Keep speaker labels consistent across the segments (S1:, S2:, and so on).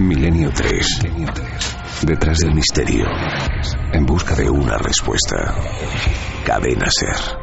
S1: Milenio 3. Detrás del misterio. En busca de una respuesta. Cadena Ser.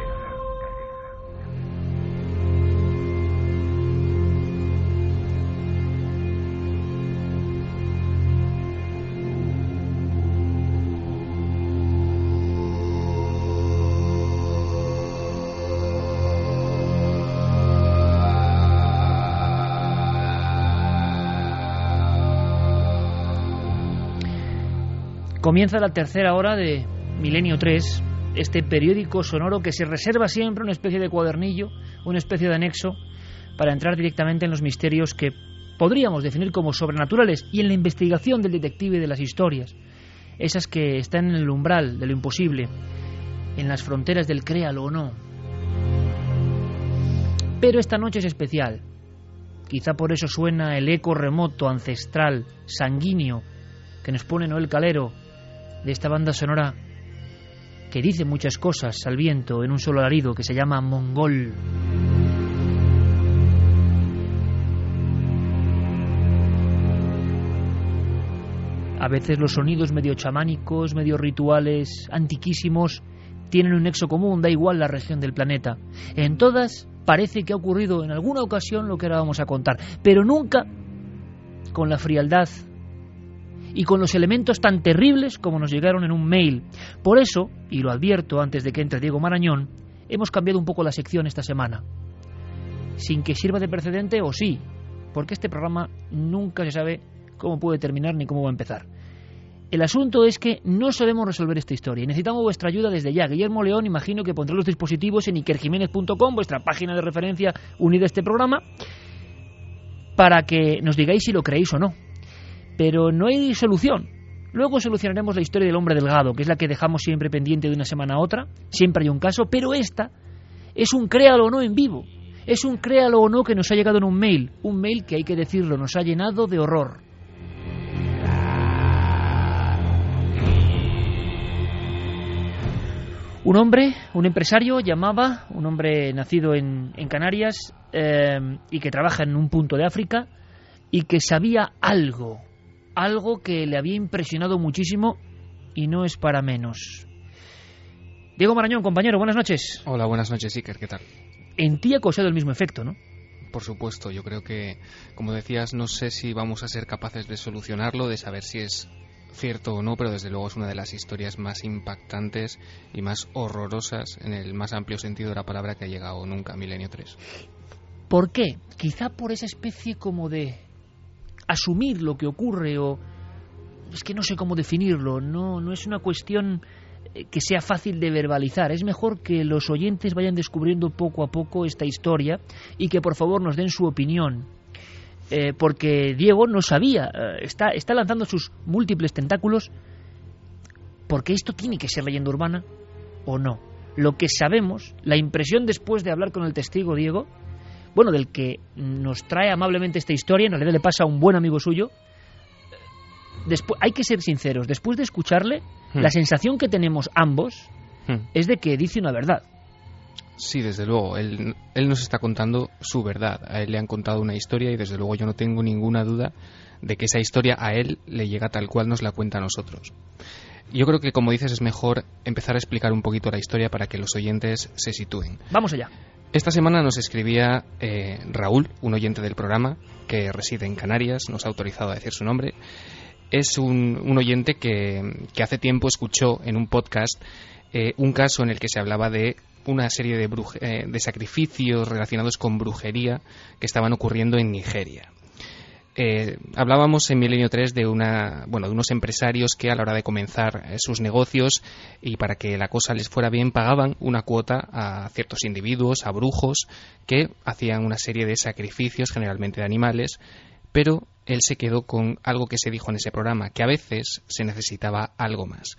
S2: Comienza la tercera hora de Milenio 3, este periódico sonoro que se reserva siempre una especie de cuadernillo, una especie de anexo, para entrar directamente en los misterios que podríamos definir como sobrenaturales y en la investigación del detective de las historias, esas que están en el umbral de lo imposible, en las fronteras del créalo o no. Pero esta noche es especial. Quizá por eso suena el eco remoto, ancestral, sanguíneo, que nos pone Noel Calero de esta banda sonora que dice muchas cosas al viento en un solo alarido que se llama Mongol. A veces los sonidos medio chamánicos, medio rituales, antiquísimos, tienen un nexo común, da igual la región del planeta. En todas parece que ha ocurrido en alguna ocasión lo que ahora vamos a contar, pero nunca con la frialdad y con los elementos tan terribles como nos llegaron en un mail. Por eso, y lo advierto antes de que entre Diego Marañón, hemos cambiado un poco la sección esta semana. Sin que sirva de precedente o sí, porque este programa nunca se sabe cómo puede terminar ni cómo va a empezar. El asunto es que no sabemos resolver esta historia y necesitamos vuestra ayuda desde ya. Guillermo León, imagino que pondrá los dispositivos en ikerjiménez.com, vuestra página de referencia unida a este programa, para que nos digáis si lo creéis o no pero no hay solución. Luego solucionaremos la historia del hombre delgado, que es la que dejamos siempre pendiente de una semana a otra. Siempre hay un caso, pero esta es un créalo o no en vivo. Es un créalo o no que nos ha llegado en un mail. Un mail que hay que decirlo, nos ha llenado de horror. Un hombre, un empresario, llamaba, un hombre nacido en, Canarias eh, y que trabaja en un punto de África y que sabía algo, algo que le había impresionado muchísimo y no es para menos. Diego Marañón, compañero, buenas noches.
S3: Hola, buenas noches, Iker, ¿qué tal?
S2: En ti ha causado el mismo efecto, ¿no?
S3: Por supuesto, yo creo que, como decías, no sé si vamos a ser capaces de solucionarlo, de saber si es cierto o no, pero desde luego es una de las historias más impactantes y más horrorosas en el más amplio sentido de la palabra que ha llegado nunca a Milenio 3.
S2: ¿Por qué? Quizá por esa especie como de asumir lo que ocurre o es que no sé cómo definirlo, no no es una cuestión eh, que sea fácil de verbalizar. Es mejor que los oyentes vayan descubriendo poco a poco esta historia y que por favor nos den su opinión. Eh, porque Diego no sabía, eh, está, está lanzando sus múltiples tentáculos, porque esto tiene que ser leyenda urbana o no. Lo que sabemos, la impresión después de hablar con el testigo Diego, bueno, del que nos trae amablemente esta historia, en realidad le pasa a un buen amigo suyo. Después, hay que ser sinceros, después de escucharle, hmm. la sensación que tenemos ambos hmm. es de que dice una verdad.
S3: Sí, desde luego. Él, él, nos está contando su verdad. A él le han contado una historia y desde luego yo no tengo ninguna duda de que esa historia a él le llega tal cual nos la cuenta a nosotros. Yo creo que, como dices, es mejor empezar a explicar un poquito la historia para que los oyentes se sitúen.
S2: Vamos allá.
S3: Esta semana nos escribía eh, Raúl, un oyente del programa que reside en Canarias, nos ha autorizado a decir su nombre. Es un, oyente que, hace tiempo escuchó en un podcast eh, un caso en el que se hablaba de una serie de, eh, de sacrificios relacionados con brujería que estaban ocurriendo en Nigeria. Eh, hablábamos en Milenio 3 de, una, bueno, de unos empresarios que a la hora de comenzar eh, sus negocios y para que la cosa les fuera bien pagaban una cuota a ciertos individuos, a brujos, que hacían una serie de sacrificios, generalmente de animales, pero él se quedó con algo que se dijo en ese programa, que a veces se necesitaba algo más.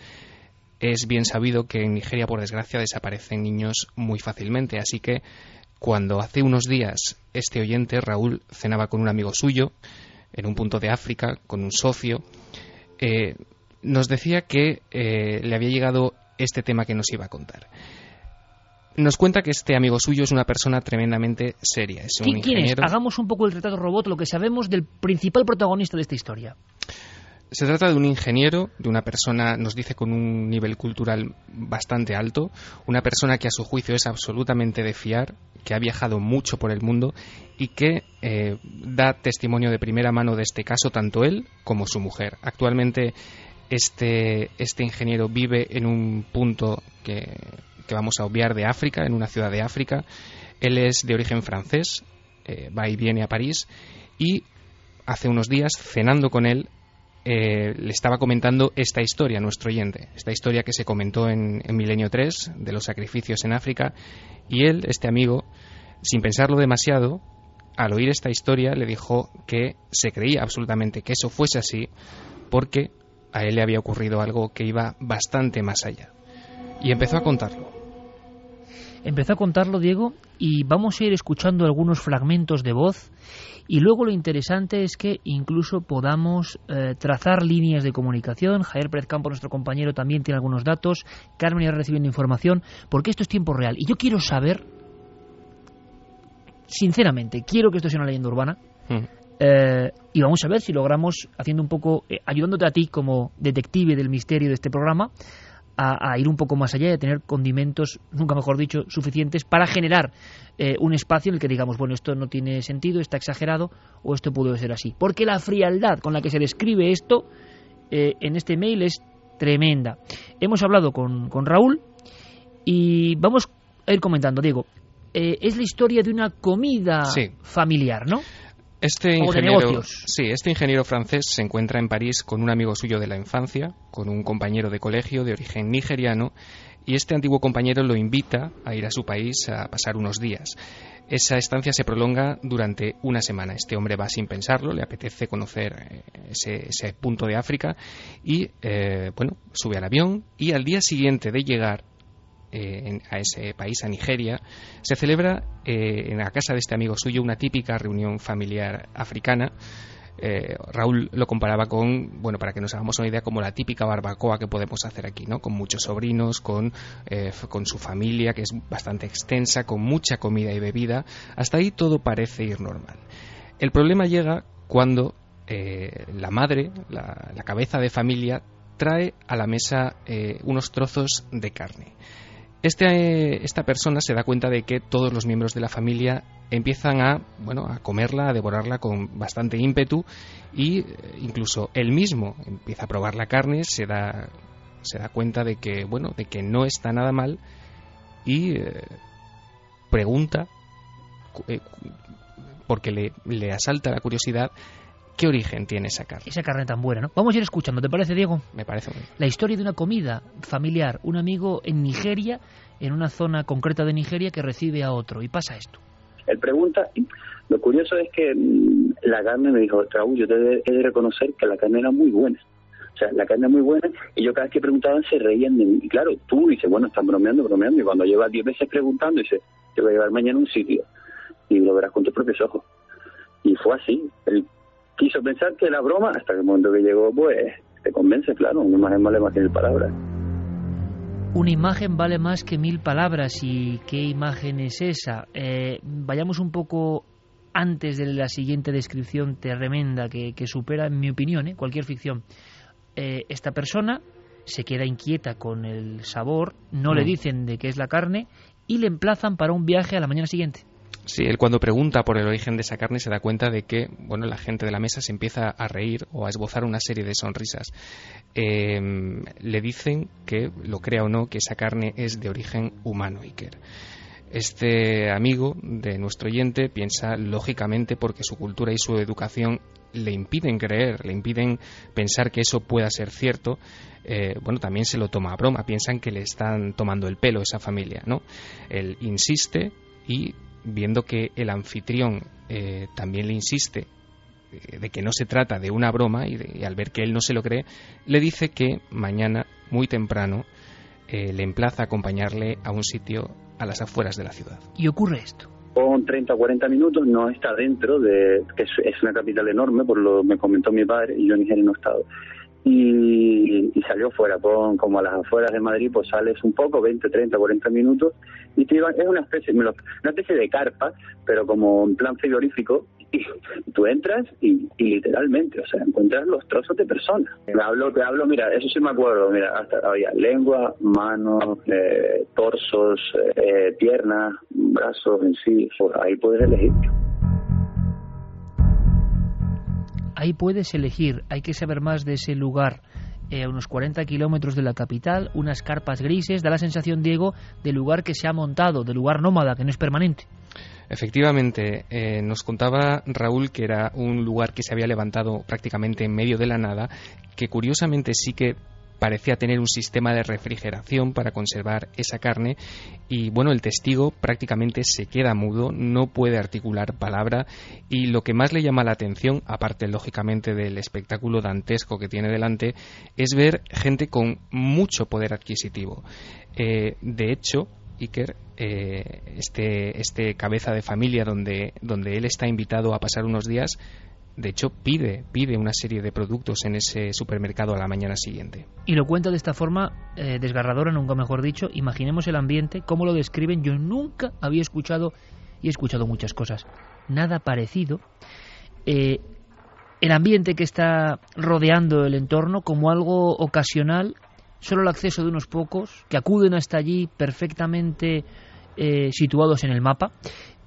S3: Es bien sabido que en Nigeria, por desgracia, desaparecen niños muy fácilmente, así que cuando hace unos días este oyente, Raúl, cenaba con un amigo suyo, en un punto de África con un socio, eh, nos decía que eh, le había llegado este tema que nos iba a contar. Nos cuenta que este amigo suyo es una persona tremendamente seria. Es un
S2: ¿Quién es? Hagamos un poco el retrato robot, lo que sabemos del principal protagonista de esta historia.
S3: Se trata de un ingeniero, de una persona, nos dice, con un nivel cultural bastante alto, una persona que a su juicio es absolutamente de fiar, que ha viajado mucho por el mundo y que eh, da testimonio de primera mano de este caso tanto él como su mujer. Actualmente este, este ingeniero vive en un punto que, que, vamos a obviar de África, en una ciudad de África. Él es de origen francés, eh, va y viene a París y hace unos días, cenando con él, eh, le estaba comentando esta historia nuestro oyente, esta historia que se comentó en, en, Milenio 3 de los sacrificios en África, y él, este amigo, sin pensarlo demasiado, al oír esta historia le dijo que se creía absolutamente que eso fuese así, porque a él le había ocurrido algo que iba bastante más allá. Y empezó a contarlo.
S2: Empezó a contarlo, Diego, y vamos a ir escuchando algunos fragmentos de voz y luego lo interesante es que incluso podamos eh, trazar líneas de comunicación. Javier Pérez Campo, nuestro compañero, también tiene algunos datos. Carmen irá recibiendo información, porque esto es tiempo real. Y yo quiero saber, sinceramente, quiero que esto sea una leyenda urbana.
S3: Mm.
S2: Eh, y vamos a ver si logramos, haciendo un poco, eh, ayudándote a ti como detective del misterio de este programa, a, a, ir un poco más allá y a tener condimentos, nunca mejor dicho, suficientes para generar eh, un espacio en el que digamos, bueno, esto no tiene sentido, está exagerado o esto pudo ser así. Porque la frialdad con la que se describe esto eh, en este mail es tremenda. Hemos hablado con, con Raúl y vamos a ir comentando, Diego. Eh, es la historia de una comida
S3: Sí.
S2: familiar, ¿no?
S3: Este ingeniero, sí, este ingeniero francés se encuentra en París con un amigo suyo de la infancia, con un compañero de colegio de origen nigeriano, y este antiguo compañero lo invita a ir a su país a pasar unos días. Esa estancia se prolonga durante una semana. Este hombre va sin pensarlo, le apetece conocer eh, ese, ese punto de África y, eh, bueno, sube al avión y al día siguiente de llegar eh, en- a ese país, a Nigeria, se celebra eh, en la casa de este amigo suyo una típica reunión familiar africana. Eh, Raúl lo comparaba con, bueno, para que nos hagamos una idea, como la típica barbacoa que podemos hacer aquí, ¿no? Con muchos sobrinos, con, su familia, que es bastante extensa, con mucha comida y bebida. Hasta ahí todo parece ir normal. El problema llega cuando la madre, la, cabeza de familia, trae a la mesa unos trozos de carne. Este, esta persona se da cuenta de que todos los miembros de la familia empiezan a, bueno, a comerla, a devorarla con bastante ímpetu y eh, incluso él mismo empieza a probar la carne, se da, se da cuenta de que, bueno, de que no está nada mal y eh, pregunta, eh, porque le, le asalta la curiosidad, qué origen tiene esa carne.
S2: Esa carne tan buena, ¿no? Vamos a ir escuchando, ¿te parece, Diego?
S3: Me parece muy bien.
S2: La historia de una comida familiar, un amigo en Nigeria, en una zona concreta de Nigeria que recibe a otro. Y pasa esto.
S4: Él pregunta, y lo curioso es que mm, la carne me dijo, Raúl, yo te he he de reconocer que la carne era muy buena. O sea, la carne es muy buena y yo cada vez que preguntaban se reían de mí. Y claro, tú dices, bueno, están bromeando, bromeando. Y cuando llevas 10 veces preguntando, dice, te voy a llevar mañana a un sitio y lo verás con tus propios ojos. Y fue así. Él quiso pensar que era broma hasta que el momento que llegó, pues, te convence, claro. Una imagen vale más que mil palabras.
S2: Una imagen vale más que mil palabras. ¿Y qué imagen es esa? Eh, vayamos un poco antes de la siguiente descripción tremenda que, que supera, en mi opinión, ¿eh? cualquier ficción. Eh, esta persona se queda inquieta con el sabor, no le
S3: Mm.
S2: dicen de qué es la carne y le emplazan para un viaje a la mañana siguiente.
S3: Sí, él cuando pregunta por el origen de esa carne se da cuenta de que, bueno, la gente de la mesa se empieza a reír o a esbozar una serie de sonrisas. Eh, le dicen que, lo crea o no, que esa carne es de origen humano, Iker. Este amigo de nuestro oyente piensa lógicamente porque su cultura y su educación le impiden creer, le impiden pensar que eso pueda ser cierto, eh, bueno, también se lo toma a broma, piensan que le están tomando el pelo esa familia, ¿no? Él insiste y viendo que el anfitrión eh, también le insiste eh, de que no se trata de una broma y, de- y al ver que él no se lo cree, le dice que mañana, muy temprano, eh, le emplaza a acompañarle a un sitio a las afueras de la ciudad.
S2: Y ocurre esto.
S4: Con 30 o 40 minutos no está dentro de, que es, es una capital enorme, por lo me comentó mi padre, y yo en Nigeria no he estado. Y, y salió fuera, pon como a las afueras de Madrid, pues sales un poco, 20, 30, 40 minutos, y te iban, es una especie, una especie de carpa, pero como en plan frigorífico, y tú entras y, literalmente, o sea, encuentras los trozos de personas. Te hablo, te hablo, mira, eso sí me acuerdo, mira, hasta había lengua, manos, eh, torsos, eh, piernas, brazos en sí, ahí puedes elegir.
S2: Ahí puedes elegir, hay que saber más de ese lugar. Eh, a unos 40 kilómetros de la capital, unas carpas grises, da la sensación, Diego, de lugar que se ha montado, de lugar nómada, que no es permanente.
S3: Efectivamente, eh, nos contaba Raúl que era un lugar que se había levantado prácticamente en medio de la nada, que curiosamente sí que parecía tener un sistema de refrigeración para conservar esa carne y bueno, el testigo prácticamente se queda mudo, no puede articular palabra y lo que más le llama la atención, aparte lógicamente del espectáculo dantesco que tiene delante, es ver gente con mucho poder adquisitivo. Eh, de hecho, Iker, eh, este, este cabeza de familia donde, donde él está invitado a pasar unos días, de hecho pide, pide una serie de productos en ese supermercado a la mañana siguiente.
S2: Y lo cuenta de esta forma eh, desgarradora, nunca mejor dicho. Imaginemos el ambiente, cómo lo describen. Yo nunca había escuchado, y he escuchado muchas cosas, nada parecido. Eh, el ambiente que está rodeando el entorno como algo ocasional solo el acceso de unos pocos que acuden hasta allí perfectamente eh, situados en el mapa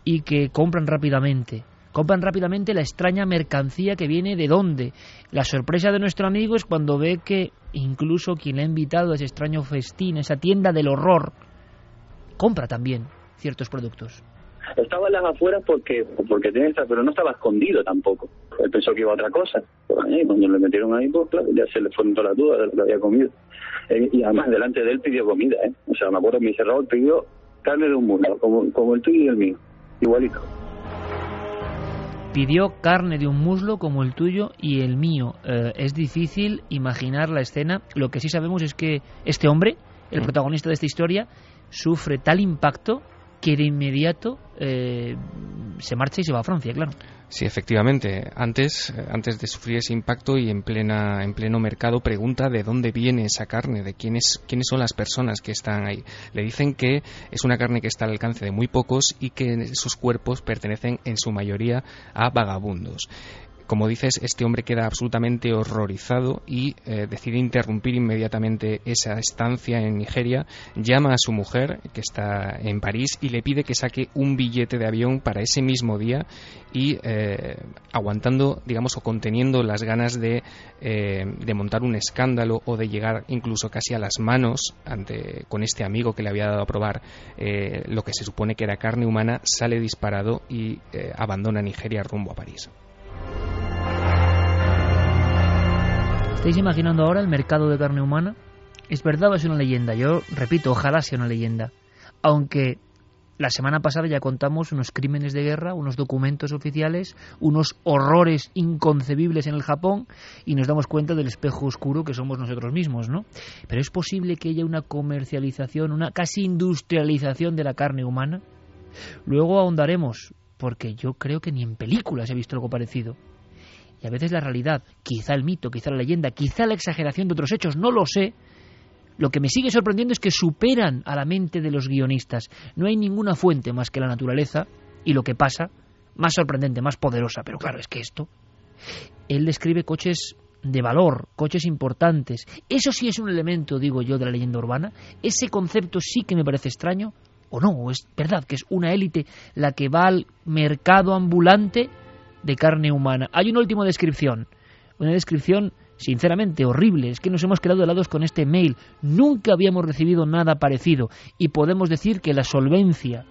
S2: y que compran rápidamente. Compran rápidamente la extraña mercancía que viene de dónde. La sorpresa de nuestro amigo es cuando ve que incluso quien le ha invitado a ese extraño festín, esa tienda del horror, compra también ciertos productos.
S4: Estaba en las afueras porque, porque tiene esta, pero no estaba escondido tampoco. Él pensó que iba a otra cosa. cuando le metieron ahí, pues claro, ya se le fueron todas las dudas de lo que había comido. Eh, y además delante de él pidió comida, ¿eh? O sea, me acuerdo mi cerrado pidió carne de un muslo, como, como el tuyo y el mío, igualito.
S2: Pidió carne de un muslo como el tuyo y el mío. Eh, es difícil imaginar la escena. Lo que sí sabemos es que este hombre, el mm. protagonista de esta historia, sufre tal impacto que de inmediato eh, se marcha y se va a Francia, claro.
S3: Sí, efectivamente. Antes, eh, antes de sufrir ese impacto y en plena, en pleno mercado, pregunta de dónde viene esa carne, de quiénes, quiénes son las personas que están ahí. Le dicen que es una carne que está al alcance de muy pocos y que esos cuerpos pertenecen en su mayoría a vagabundos. Como dices, este hombre queda absolutamente horrorizado y eh, decide interrumpir inmediatamente esa estancia en Nigeria, llama a su mujer, que está en París, y le pide que saque un billete de avión para ese mismo día y eh, aguantando, digamos, o conteniendo las ganas de, eh, de, montar un escándalo o de llegar incluso casi a las manos ante, con este amigo que le había dado a probar lo que se supone que era carne humana, sale disparado y abandona Nigeria rumbo a París.
S2: ¿Estáis imaginando ahora el mercado de carne humana? ¿Es verdad o es una leyenda? Yo repito, ojalá sea una leyenda. Aunque la semana pasada ya contamos unos crímenes de guerra, unos documentos oficiales, unos horrores inconcebibles en el Japón y nos damos cuenta del espejo oscuro que somos nosotros mismos, ¿no? Pero es posible que haya una comercialización, una casi industrialización de la carne humana. Luego ahondaremos, porque yo creo que ni en películas he visto algo parecido y a veces la realidad, quizá el mito, quizá la leyenda, quizá la exageración de otros hechos, no lo sé, lo que me sigue sorprendiendo es que superan a la mente de los guionistas. No hay ninguna fuente más que la naturaleza y lo que pasa, más sorprendente, más poderosa. Pero claro, es que esto. Él describe coches de valor, coches importantes. Eso sí es un elemento, digo yo, de la leyenda urbana. Ese concepto sí que me parece extraño. O no, es verdad que es una élite la que va al mercado ambulante de carne humana. Hay una última descripción, una descripción sinceramente horrible. Es que nos hemos quedado helados con este mail. Nunca habíamos recibido nada parecido y podemos decir que la solvencia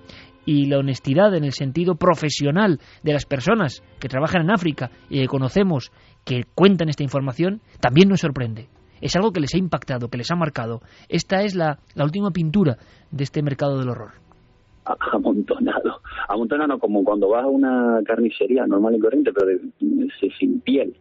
S2: y la honestidad en el sentido profesional de las personas que trabajan en África y que conocemos que cuentan esta información también nos sorprende. Es algo que les ha impactado, que les ha marcado. Esta es la, la última pintura de este mercado del horror
S4: amontonado. Amontonado como cuando vas a una carnicería normal y corriente, pero sin piel.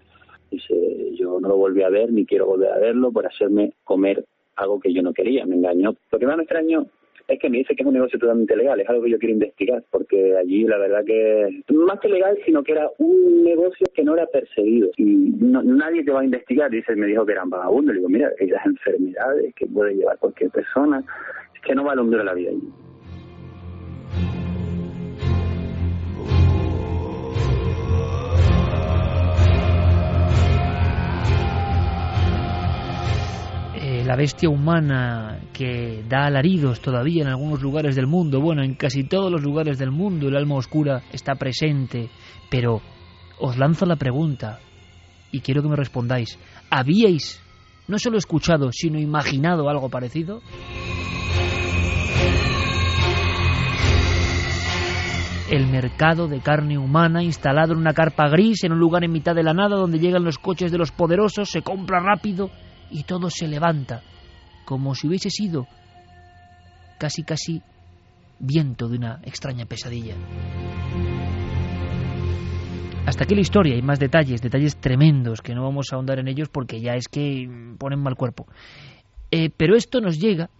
S4: Dice, yo no lo volví a ver ni quiero volver a verlo por hacerme comer algo que yo no quería, me engañó. Lo que más me extraño es que me dice que es un negocio totalmente legal, es algo que yo quiero investigar, porque allí la verdad que, más que legal, sino que era un negocio que no era perseguido. Y nadie te va a investigar, dice, me dijo que eran vagabundos, le digo, mira, las enfermedades que puede llevar cualquier persona, es que no un duro la vida allí.
S2: La bestia humana que da alaridos todavía en algunos lugares del mundo, bueno, en casi todos los lugares del mundo el alma oscura está presente, pero os lanzo la pregunta y quiero que me respondáis, ¿habíais no solo escuchado, sino imaginado algo parecido? el mercado de carne humana instalado en una carpa gris en un lugar en mitad de la nada donde llegan los coches de los poderosos, se compra rápido y todo se levanta, como si hubiese sido casi casi viento de una extraña pesadilla. Hasta aquí la historia y más detalles, detalles tremendos que no vamos a ahondar en ellos porque ya es que ponen mal cuerpo. Eh, pero esto nos llega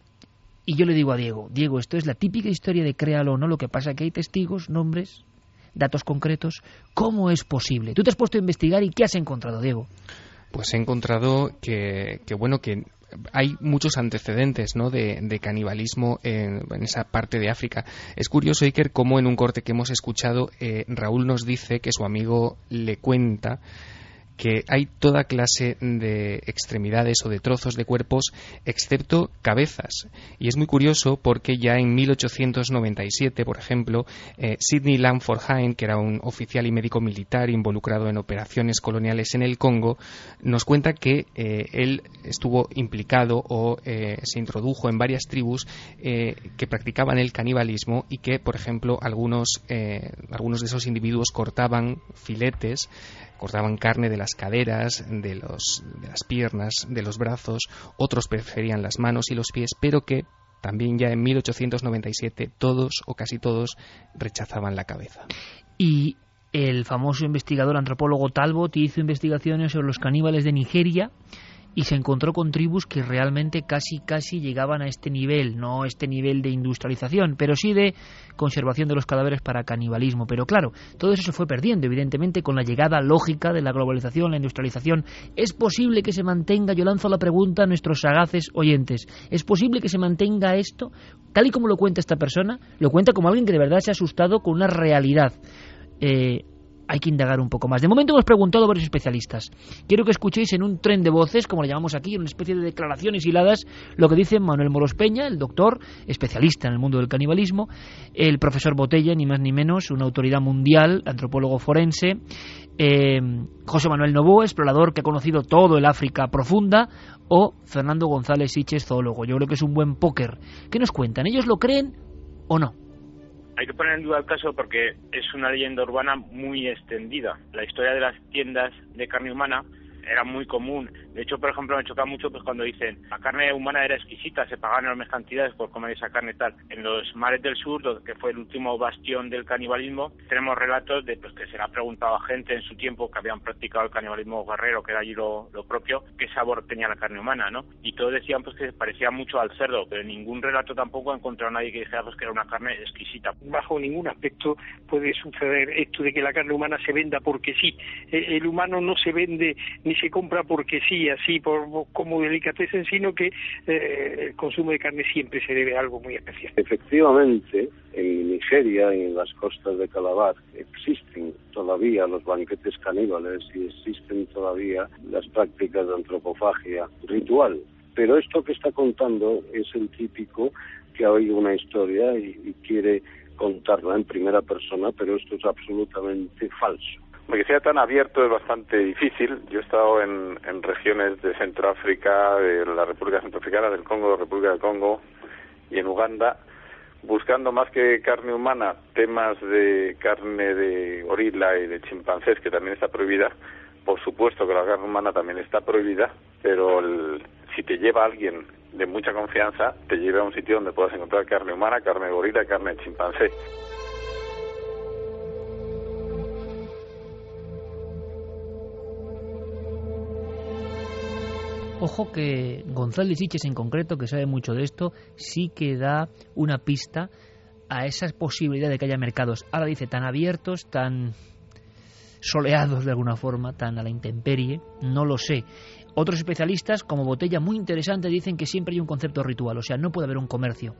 S2: y yo le digo a Diego, Diego, esto es la típica historia de créalo o no, lo que pasa es que hay testigos, nombres, datos concretos. ¿Cómo es posible? Tú te has puesto a investigar y ¿qué has encontrado, Diego?
S3: Pues he encontrado que, bueno, que hay muchos antecedentes ¿no? de, canibalismo en, esa parte de África. Es curioso, Iker, cómo en un corte que hemos escuchado, eh, Raúl nos dice que su amigo le cuenta que hay toda clase de extremidades o de trozos de cuerpos excepto cabezas. Y es muy curioso porque ya en 1897, por ejemplo, eh, Sidney Lamford Hine, que era un oficial y médico militar involucrado en operaciones coloniales en el Congo, nos cuenta que eh, él estuvo implicado o eh, se introdujo en varias tribus que practicaban el canibalismo y que, por ejemplo, algunos, algunos de esos individuos cortaban filetes cortaban carne de las caderas, de, los, de las piernas, de los brazos, otros preferían las manos y los pies, pero que también ya en 1897 todos o casi todos rechazaban la cabeza.
S2: Y el famoso investigador antropólogo Talbot hizo investigaciones sobre los caníbales de Nigeria y se encontró con tribus que realmente casi casi llegaban a este nivel, no este nivel de industrialización, pero sí de conservación de los cadáveres para canibalismo. Pero claro, todo eso se fue perdiendo, evidentemente, con la llegada lógica de la globalización, la industrialización. ¿Es posible que se mantenga, yo lanzo la pregunta a nuestros sagaces oyentes, ¿es posible que se mantenga esto? Tal y como lo cuenta esta persona, lo cuenta como alguien que de verdad se ha asustado con una realidad. Eh, hay que indagar un poco más. De momento hemos preguntado a varios especialistas. Quiero que escuchéis en un tren de voces, como le llamamos aquí, una especie de declaraciones hiladas, lo que dice Manuel Moros Peña, el doctor, especialista en el mundo del canibalismo, el profesor Botella, ni más ni menos, una autoridad mundial, antropólogo forense, eh, José Manuel Novoa, explorador que ha conocido todo el África profunda, o Fernando González Siches, zoólogo. Yo creo que es un buen póker. ¿Qué nos cuentan? ¿Ellos lo creen o no?
S5: Hay que poner en duda el caso porque es una leyenda urbana muy extendida. La historia de las tiendas de carne humana era muy común. De hecho, por ejemplo, me choca mucho pues cuando dicen la carne humana era exquisita, se pagaban enormes cantidades por comer esa carne tal. En los mares del sur, que fue el último bastión del canibalismo, tenemos relatos de pues, que se le ha preguntado a gente en su tiempo que habían practicado el canibalismo guerrero, que era allí lo, propio, qué sabor tenía la carne humana, ¿no? Y todos decían pues que parecía mucho al cerdo, pero en ningún relato tampoco ha encontrado nadie que dijera pues, que era una carne exquisita.
S6: Bajo ningún aspecto puede suceder esto de que la carne humana se venda porque sí. E, el humano no se vende ni se compra porque sí, así por, como delicatessen, sino que eh, el consumo de carne siempre se debe a algo muy especial.
S7: Efectivamente, en Nigeria y en las costas de Calabar existen todavía los banquetes caníbales y existen todavía las prácticas de antropofagia ritual. Pero esto que está contando es el típico que ha oído una historia y quiere contarla en primera persona, pero esto es absolutamente falso
S8: que sea tan abierto es bastante difícil. Yo he estado en, regiones de Centroáfrica, de la República Centroafricana, del Congo, República del Congo y en Uganda, buscando más que carne humana, temas de carne de gorila y de chimpancés, que también está prohibida. Por supuesto que la carne humana también está prohibida, pero si te lleva alguien de mucha confianza, te lleva a un sitio donde puedas encontrar carne humana, carne de gorila y carne de chimpancé.
S2: Ojo que González Siches en concreto, que sabe mucho de esto, sí que da una pista a esa posibilidad de que haya mercados, ahora dice, tan abiertos, tan soleados de alguna forma, tan a la intemperie, no lo sé. Otros especialistas, como Botella, muy interesante, dicen que siempre hay un concepto ritual, o sea, no puede haber un comercio.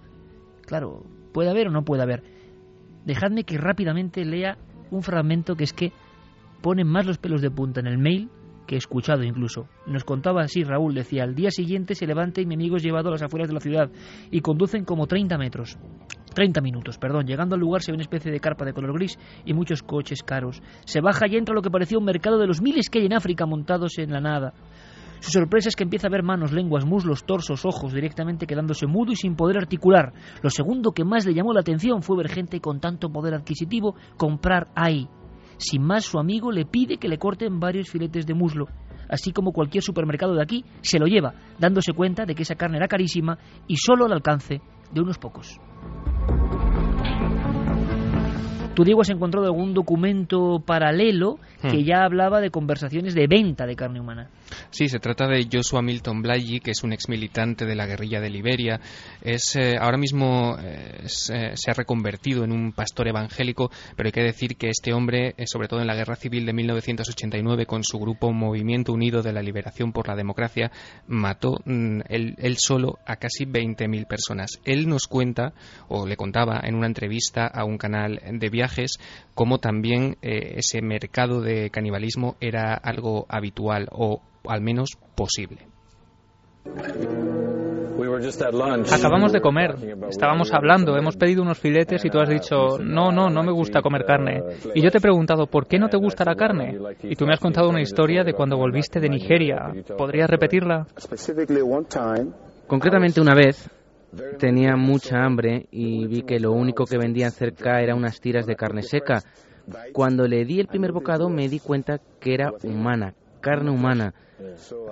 S2: Claro, puede haber o no puede haber. Dejadme que rápidamente lea un fragmento que es que pone más los pelos de punta en el mail que he escuchado incluso. Nos contaba así Raúl, decía, al día siguiente se levanta y mi amigo es llevado a las afueras de la ciudad y conducen como 30 metros. 30 minutos, perdón. Llegando al lugar se ve una especie de carpa de color gris y muchos coches caros. Se baja y entra lo que parecía un mercado de los miles que hay en África montados en la nada. Su sorpresa es que empieza a ver manos, lenguas, muslos, torsos, ojos, directamente quedándose mudo y sin poder articular. Lo segundo que más le llamó la atención fue ver gente con tanto poder adquisitivo comprar ahí. Sin más, su amigo le pide que le corten varios filetes de muslo. Así como cualquier supermercado de aquí, se lo lleva, dándose cuenta de que esa carne era carísima y solo al alcance de unos pocos. Tú, Diego, has encontrado algún documento paralelo que
S3: Hmm.
S2: ya hablaba de conversaciones de venta de carne humana.
S3: Sí, se trata de Joshua Milton Blagey, que es un ex militante de la guerrilla de Liberia. Es, eh, ahora mismo eh, eh, se ha reconvertido en un pastor evangélico, pero hay que decir que este hombre, sobre todo en la guerra civil de 1989, con su grupo Movimiento Unido de la Liberación por la Democracia, mató mm, él, él solo a casi 20.000 personas. Él nos cuenta, o le contaba en una entrevista a un canal de viajes, cómo también ese mercado de canibalismo era algo habitual o al menos posible.
S9: Acabamos de comer, estábamos hablando, hemos pedido unos filetes y tú has dicho, no, no, no me gusta comer carne. Y yo te he preguntado, ¿por qué no te gusta la carne? Y tú me has contado una historia de cuando volviste de Nigeria. ¿Podrías repetirla?
S10: Concretamente una vez tenía mucha hambre y vi que lo único que vendían cerca era unas tiras de carne seca. Cuando le di el primer bocado me di cuenta que era humana, carne humana.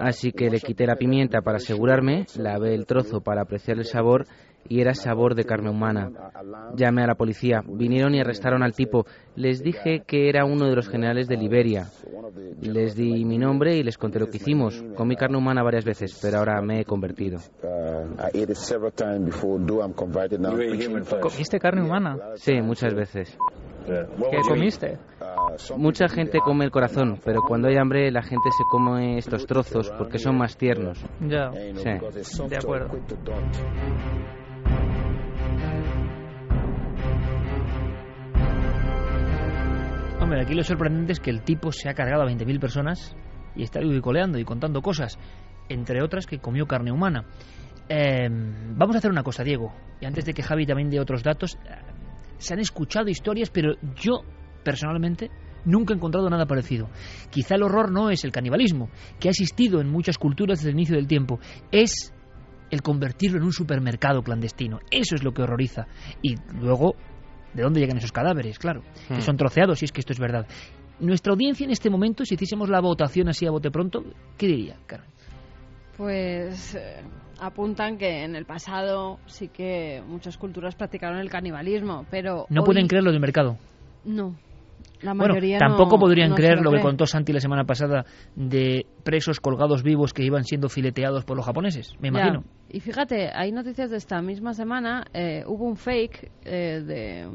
S10: Así que le quité la pimienta para asegurarme, lavé el trozo para apreciar el sabor y era sabor de carne humana. Llamé a la policía, vinieron y arrestaron al tipo. Les dije que era uno de los generales de Liberia. Les di mi nombre y les conté lo que hicimos. Comí carne humana varias veces, pero ahora me he convertido.
S9: ¿Comiste carne humana?
S10: Sí, muchas veces.
S9: ¿Qué comiste?
S10: Mucha gente come el corazón, pero cuando hay hambre la gente se come estos trozos porque son más tiernos.
S9: Ya,
S10: Sí.
S9: de acuerdo.
S2: Hombre, aquí lo sorprendente es que el tipo se ha cargado a 20.000 personas y está coleando y contando cosas, entre otras que comió carne humana. Eh, vamos a hacer una cosa, Diego, y antes de que Javi también dé otros datos, eh, se han escuchado historias, pero yo, personalmente, nunca he encontrado nada parecido. Quizá el horror no es el canibalismo, que ha existido en muchas culturas desde el inicio del tiempo, es el convertirlo en un supermercado clandestino. Eso es lo que horroriza. Y luego, ¿de dónde llegan esos cadáveres? Claro,
S3: Hmm.
S2: que son troceados, si es que esto es verdad. Nuestra audiencia en este momento, si hiciésemos la votación así a bote pronto, ¿qué diría, Carmen?
S11: Pues eh, apuntan que en el pasado sí que muchas culturas practicaron el canibalismo, pero
S2: No
S11: hoy
S2: pueden creer lo del mercado.
S11: no. La
S2: Bueno,
S11: mayoría
S2: tampoco
S11: no-
S2: podrían
S11: no
S2: creer lo que contó Santi la semana pasada de presos colgados vivos que iban siendo fileteados por los japoneses, me
S11: Ya.
S2: imagino.
S11: Y fíjate, hay noticias de esta misma semana. eh, hubo un fake eh, de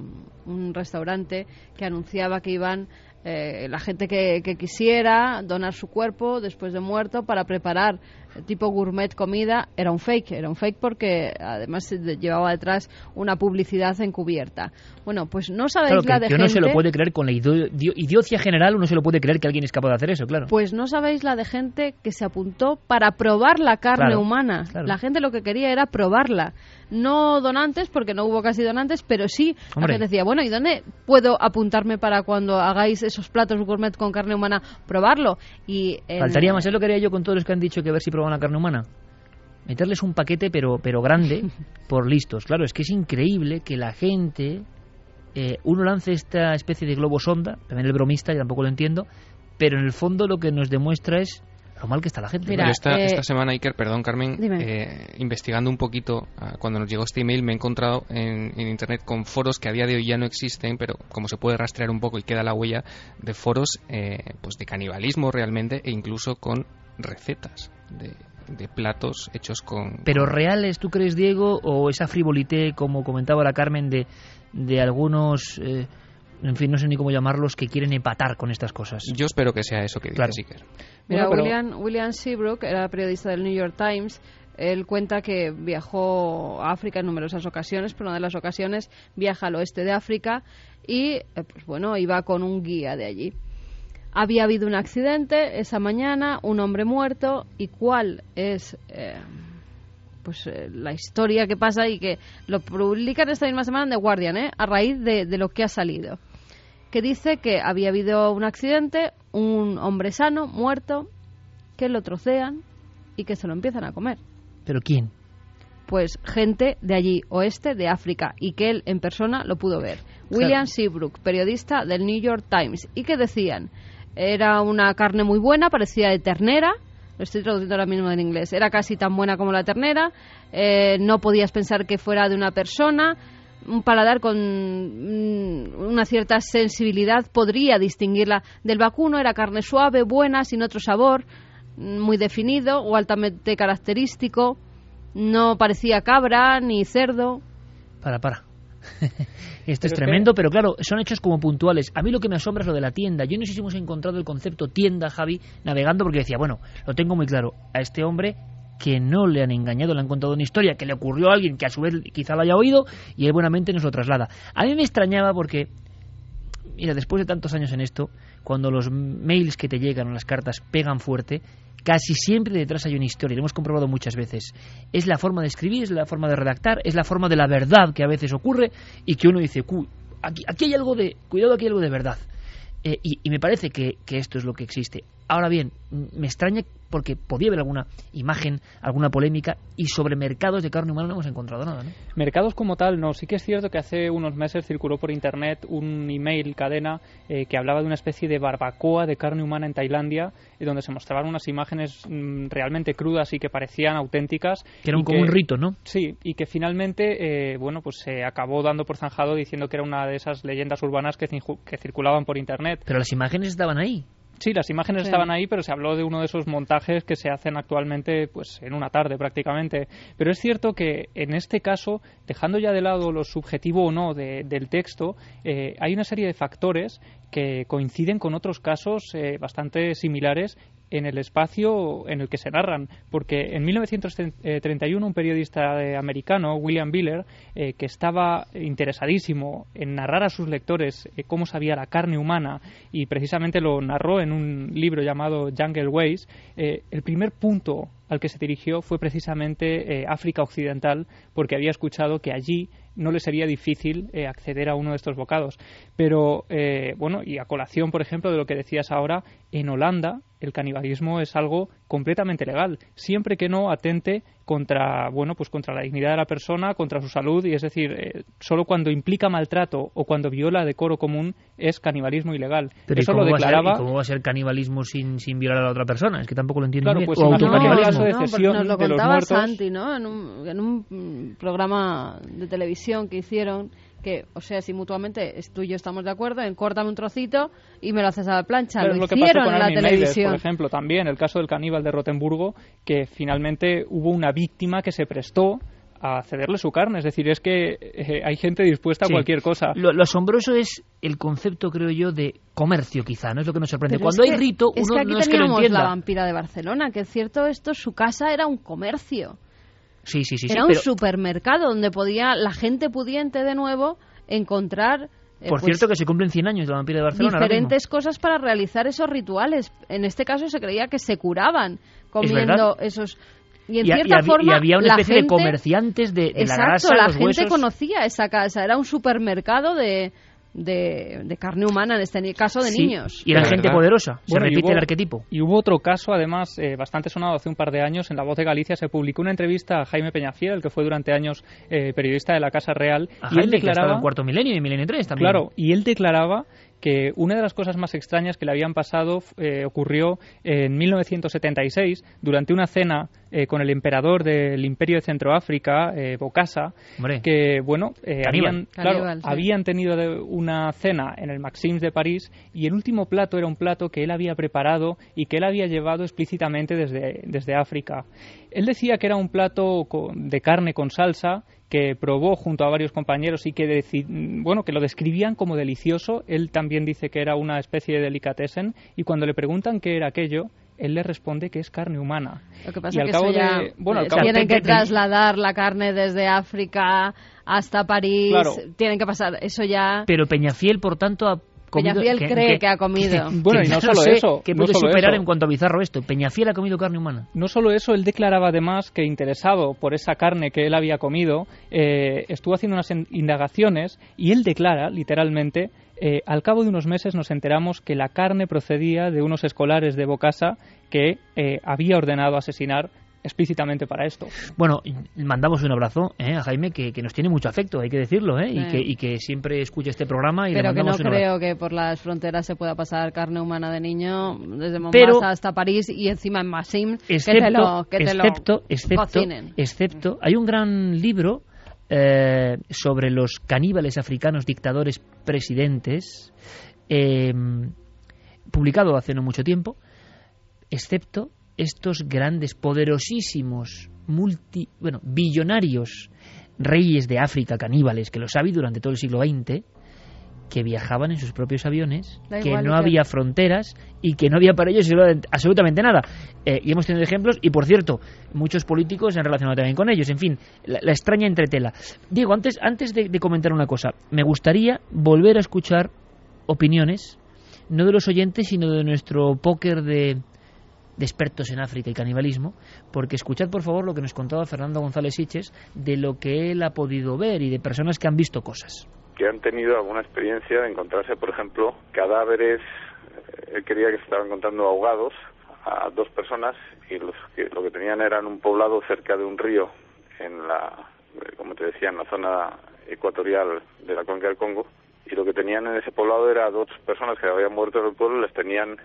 S11: un restaurante que anunciaba que iban eh, la gente que, que quisiera donar su cuerpo después de muerto para preparar tipo gourmet comida. Era un fake, era un fake porque además llevaba detrás una publicidad encubierta. Bueno, pues no sabéis
S2: Claro,
S11: la de
S2: que uno se lo
S11: gente-
S2: puede creer con la idio- dio- idiocia general, uno se lo puede creer que alguien es capaz de hacer eso, claro.
S11: Pues no sabéis la de gente que se apuntó para probar la carne
S2: Claro,
S11: humana.
S2: claro.
S11: La gente lo que quería era probarla. No donantes, porque no hubo casi donantes, pero sí
S2: Hombre.
S11: la gente decía, bueno, ¿y dónde puedo apuntarme para cuando hagáis esos platos gourmet con carne humana, probarlo? Y en-
S2: Faltaría más, es lo que haría yo con todos los que han dicho que ver si proban la carne humana. Meterles un paquete, pero, pero grande, por listos. Claro, es que es increíble que la gente, eh, uno lance esta especie de globo sonda, también el bromista, yo tampoco lo entiendo, pero en el fondo lo que nos demuestra es lo mal que está la gente.
S11: Mira,
S3: Yo esta,
S11: eh,
S3: esta semana, Iker, perdón, Carmen, eh, investigando un poquito, ah, cuando nos llegó este email, me he encontrado en, en Internet con foros que a día de hoy ya no existen, pero como se puede rastrear un poco y queda la huella de foros eh, pues de canibalismo realmente e incluso con recetas de, de platos hechos con...
S2: Pero reales, ¿tú crees, Diego, o esa frivolité, como comentaba la Carmen, de, de algunos, eh, en fin, no sé ni cómo llamarlos, que quieren empatar con estas cosas?
S3: Yo espero que sea eso que dices,
S2: Claro.
S11: Mira,
S2: Bueno, pero-
S11: William, William Seabrook era periodista del New York Times. Él cuenta que viajó a África en numerosas ocasiones, pero una de las ocasiones viaja al oeste de África y, eh, pues bueno, iba con un guía de allí. Había habido un accidente esa mañana, un hombre muerto, y cuál es eh, pues eh, la historia que pasa y que lo publican esta misma semana en The Guardian, ¿eh? a raíz de, de lo que ha salido. Que dice que había habido un accidente, un hombre sano, muerto, que lo trocean y que se lo empiezan a comer.
S2: ¿Pero quién?
S11: Pues gente de allí, oeste de África, y que él en persona lo pudo ver. William Seabrook, periodista del New York Times, y que decían, era una carne muy buena, parecía de ternera, lo estoy traduciendo ahora mismo en inglés, era casi tan buena como la ternera, eh, no podías pensar que fuera de una persona, un paladar con mm, una cierta sensibilidad podría distinguirla del vacuno, era carne suave, buena, sin otro sabor, mm, muy definido o altamente característico, no parecía cabra ni cerdo.
S2: Para, para. Esto es tremendo, pero claro, son hechos como puntuales. A mí lo que me asombra es lo de la tienda. Yo no sé si hemos encontrado el concepto tienda, Javi, navegando, porque decía, bueno, lo tengo muy claro. A este hombre que no le han engañado, le han contado una historia que le ocurrió a alguien que a su vez quizá lo haya oído y él buenamente nos lo traslada. A mí me extrañaba porque, mira, después de tantos años en esto, cuando los mails que te llegan o las cartas pegan fuerte, casi siempre detrás hay una historia, lo hemos comprobado muchas veces. Es la forma de escribir, es la forma de redactar, es la forma de la verdad que a veces ocurre y que uno dice, aquí, aquí hay algo de, cuidado, aquí hay algo de verdad. Eh, y, y, me parece que, que esto es lo que existe. Ahora bien, me extraña porque podía haber alguna imagen, alguna polémica, y sobre mercados de carne humana no hemos encontrado nada. ¿no?
S9: Mercados como tal, no. Sí que es cierto que hace unos meses circuló por internet un email cadena eh, que hablaba de una especie de barbacoa de carne humana en Tailandia, eh, donde se mostraban unas imágenes mm, realmente crudas y que parecían auténticas.
S2: Que era un, como un rito, ¿no?
S9: Sí, y que finalmente, eh, bueno, pues se acabó dando por zanjado diciendo que era una de esas leyendas urbanas que, que circulaban por internet.
S2: Pero las imágenes estaban ahí.
S9: Sí, las imágenes
S11: Sí.
S9: estaban ahí, pero se habló de uno de esos montajes que se hacen actualmente pues en una tarde prácticamente. Pero es cierto que en este caso, dejando ya de lado lo subjetivo o no de- del texto, eh, hay una serie de factores que coinciden con otros casos eh, bastante similares en el espacio en el que se narran, porque en 1931 un periodista americano, William Biller, eh, que estaba interesadísimo en narrar a sus lectores eh, cómo sabía la carne humana y precisamente lo narró en un libro llamado Jungle Ways, el primer punto al que se dirigió fue precisamente África Occidental, porque había escuchado que allí no le sería difícil eh, acceder a uno de estos bocados. Pero, eh, bueno, y a colación, por ejemplo, de lo que decías ahora, en Holanda el canibalismo es algo completamente legal, siempre que no atente contra, bueno, pues contra la dignidad de la persona, contra su salud, y es decir, eh, solo cuando implica maltrato o cuando viola decoro común es canibalismo ilegal.
S2: Pero ¿y
S9: Eso
S2: cómo
S9: lo
S2: va a ser-
S9: declaraba...
S2: ¿y ¿Cómo va a ser canimalismo sin, sin violar a la otra persona? Es que tampoco lo entiendo
S9: Claro,
S2: bien.
S9: pues
S2: o autocanibalismo.
S11: No, porque
S9: cesión
S11: nos lo
S9: de los
S11: contaba. Santi, ¿no? En un, en un programa de televisión que hicieron que, o sea, si mutuamente es- tú y yo estamos de acuerdo en córtame un trocito y me lo haces a la plancha. Lo
S9: es lo que
S11: hicieron
S9: pasó con
S11: en la
S9: Armin Meiwes,
S11: televisión.
S9: por ejemplo, también el caso del caníbal de Rotenburgo, que finalmente hubo una víctima que se prestó a cederle su carne. Es decir, es que eh, hay gente dispuesta
S2: Sí.
S9: a cualquier cosa.
S2: Lo, lo asombroso es el concepto, creo yo, de comercio, quizá, ¿no? Es lo que nos sorprende.
S11: Pero
S2: Cuando
S11: es
S2: hay
S11: que-
S2: rito,
S11: es
S2: uno
S11: que aquí
S2: no es que lo
S11: teníamos
S2: entienda.
S11: la vampira de Barcelona, que es cierto esto, su casa era un comercio.
S2: Sí, sí, sí. sí,
S11: era un
S2: pero,
S11: supermercado donde podía la gente pudiente de nuevo encontrar eh,
S2: por
S11: pues,
S2: cierto, que se cumplen 100 años de la vampira de Barcelona.
S11: diferentes cosas para realizar esos rituales. En este caso se creía que se curaban comiendo
S2: verdad.
S11: esos y en
S2: Y,
S11: cierta
S2: y había,
S11: forma
S2: y había una
S11: la
S2: especie de
S11: gente-
S2: comerciantes de, de la
S11: Exacto,
S2: grasa,
S11: la
S2: los
S11: gente
S2: huesos.
S11: conocía esa casa, era un supermercado de, de, de carne humana, en este caso de
S2: Sí,
S11: niños.
S2: Y era
S9: Es
S2: gente
S9: verdad.
S2: poderosa. Se
S9: Bueno,
S2: repite
S9: hubo-
S2: el arquetipo.
S9: Y hubo otro caso, además, eh, bastante sonado hace un par de años. En La Voz de Galicia se publicó una entrevista a Jaime Peñafiel, el que fue durante años eh, periodista de la Casa Real.
S2: A
S9: y él
S2: Jaime, que ha
S9: declaraba...
S2: en Cuarto Milenio y Milenio 3 también.
S9: Claro, y él declaraba que una de las cosas más extrañas que le habían pasado eh, ocurrió en 1976 durante una cena eh, con el emperador del Imperio de Centroáfrica, eh, Bokassa,
S2: Hombre.
S9: que bueno, eh, habían, claro,
S11: Caníbal, sí.
S9: habían tenido una cena en el Maxims de París y el último plato era un plato que él había preparado y que él había llevado explícitamente desde, desde África. Él decía que era un plato de carne con salsa que probó junto a varios compañeros y que bueno que lo describían como delicioso. Él también dice que era una especie de delicatessen y cuando le preguntan qué era aquello, él le responde que es carne humana.
S11: Lo que pasa
S9: y
S11: es
S9: al
S11: que
S9: cabo
S11: eso ya
S9: de- bueno, al cabo-
S11: tienen que trasladar la carne desde África hasta París,
S9: Claro.
S11: tienen que pasar, eso ya...
S2: Pero Peñafiel, por tanto, ha, comido...
S11: Peñafiel cree que, ha comido.
S9: bueno, y no solo eso.
S2: Que
S9: no
S2: puede
S9: solo
S2: superar
S9: eso.
S2: en cuanto a bizarro esto. Peñafiel ha comido carne humana.
S9: No solo eso, él declaraba además que interesado por esa carne que él había comido, eh, estuvo haciendo unas indagaciones y él declara, literalmente, eh, al cabo de unos meses nos enteramos que la carne procedía de unos escolares de Bocasa que eh, había ordenado asesinar explícitamente para esto.
S2: Bueno, mandamos un abrazo ¿eh? a Jaime, que, que, nos tiene mucho afecto, hay que decirlo, ¿eh?
S11: Sí.
S2: y, que, y que siempre escucha este programa. Y
S11: Pero
S2: le
S11: que no creo que por las fronteras se pueda pasar carne humana de niño desde Mombasa
S2: Pero-
S11: hasta París y encima en Massim. que te
S2: Excepto,
S11: lo, que te lo
S2: excepto, excepto,
S11: cocinen.
S2: excepto, hay un gran libro eh, sobre los caníbales africanos dictadores presidentes, eh, publicado hace no mucho tiempo, excepto estos grandes, poderosísimos, multi, bueno, billonarios reyes de África caníbales, que los ha habido durante todo el siglo XX, que viajaban en sus propios aviones,
S11: Da
S2: que
S11: igual,
S2: no
S11: que-
S2: había fronteras y que no había para ellos absolutamente- absolutamente nada. Eh, y hemos tenido ejemplos, y por cierto, muchos políticos se han relacionado también con ellos. En fin, la, la extraña entretela. Diego, antes, antes de, de comentar una cosa, me gustaría volver a escuchar opiniones, no de los oyentes, sino de nuestro póker de, de expertos en África y canibalismo, porque escuchad por favor lo que nos contaba Fernando González Siches de lo que él ha podido ver y de personas que han visto cosas.
S8: Que han tenido alguna experiencia de encontrarse, por ejemplo, cadáveres, eh, él quería que se estaban encontrando ahogados a dos personas y los que, lo que tenían eran un poblado cerca de un río en la, eh, como te decía, en la zona ecuatorial de la cuenca del Congo. Y lo que tenían en ese poblado era dos personas que habían muerto en el pueblo, les tenían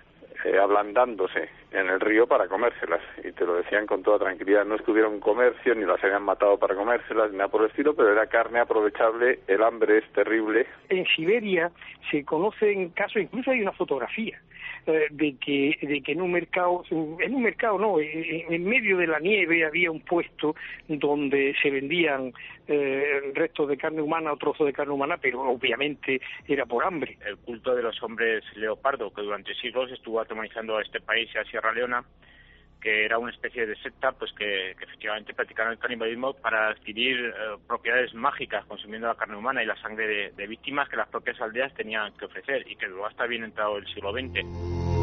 S8: eh, ablandándose en el río para comérselas y te lo decían con toda tranquilidad. No es que hubiera un comercio ni las habían matado para comérselas ni nada por el estilo, pero era carne aprovechable, el hambre es terrible.
S6: En Siberia se conocen casos, incluso hay una fotografía de que de que en un mercado, en un mercado no, en, en medio de la nieve había un puesto donde se vendían eh, restos de carne humana o trozos de carne humana, pero obviamente era por hambre.
S5: El culto de los hombres leopardo, que durante siglos estuvo atomizando a este país y a Sierra Leona, que era una especie de secta pues que, efectivamente practicaban el canibalismo para adquirir eh, propiedades mágicas consumiendo la carne humana y la sangre de, de víctimas que las propias aldeas tenían que ofrecer y que luego hasta bien entrado el siglo XX.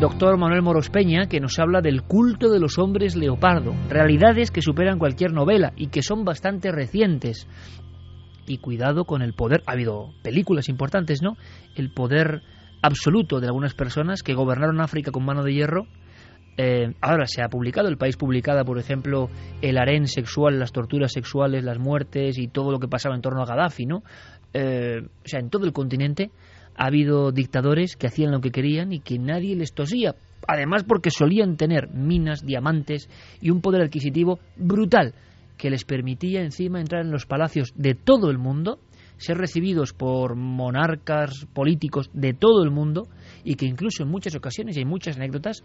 S2: Doctor Manuel Moros Peña, que nos habla del culto de los hombres leopardo, realidades que superan cualquier novela y que son bastante recientes. Y cuidado con el poder, ha habido películas importantes, ¿no? El poder absoluto de algunas personas que gobernaron África con mano de hierro. Eh, ahora se ha publicado, el país publicada, por ejemplo, el harén sexual, las torturas sexuales, las muertes y todo lo que pasaba en torno a Gaddafi, ¿no? Eh, o sea, en todo el continente ha habido dictadores que hacían lo que querían y que nadie les tosía. Además porque solían tener minas, diamantes y un poder adquisitivo brutal que les permitía encima entrar en los palacios de todo el mundo, ser recibidos por monarcas políticos de todo el mundo y que incluso en muchas ocasiones y hay muchas anécdotas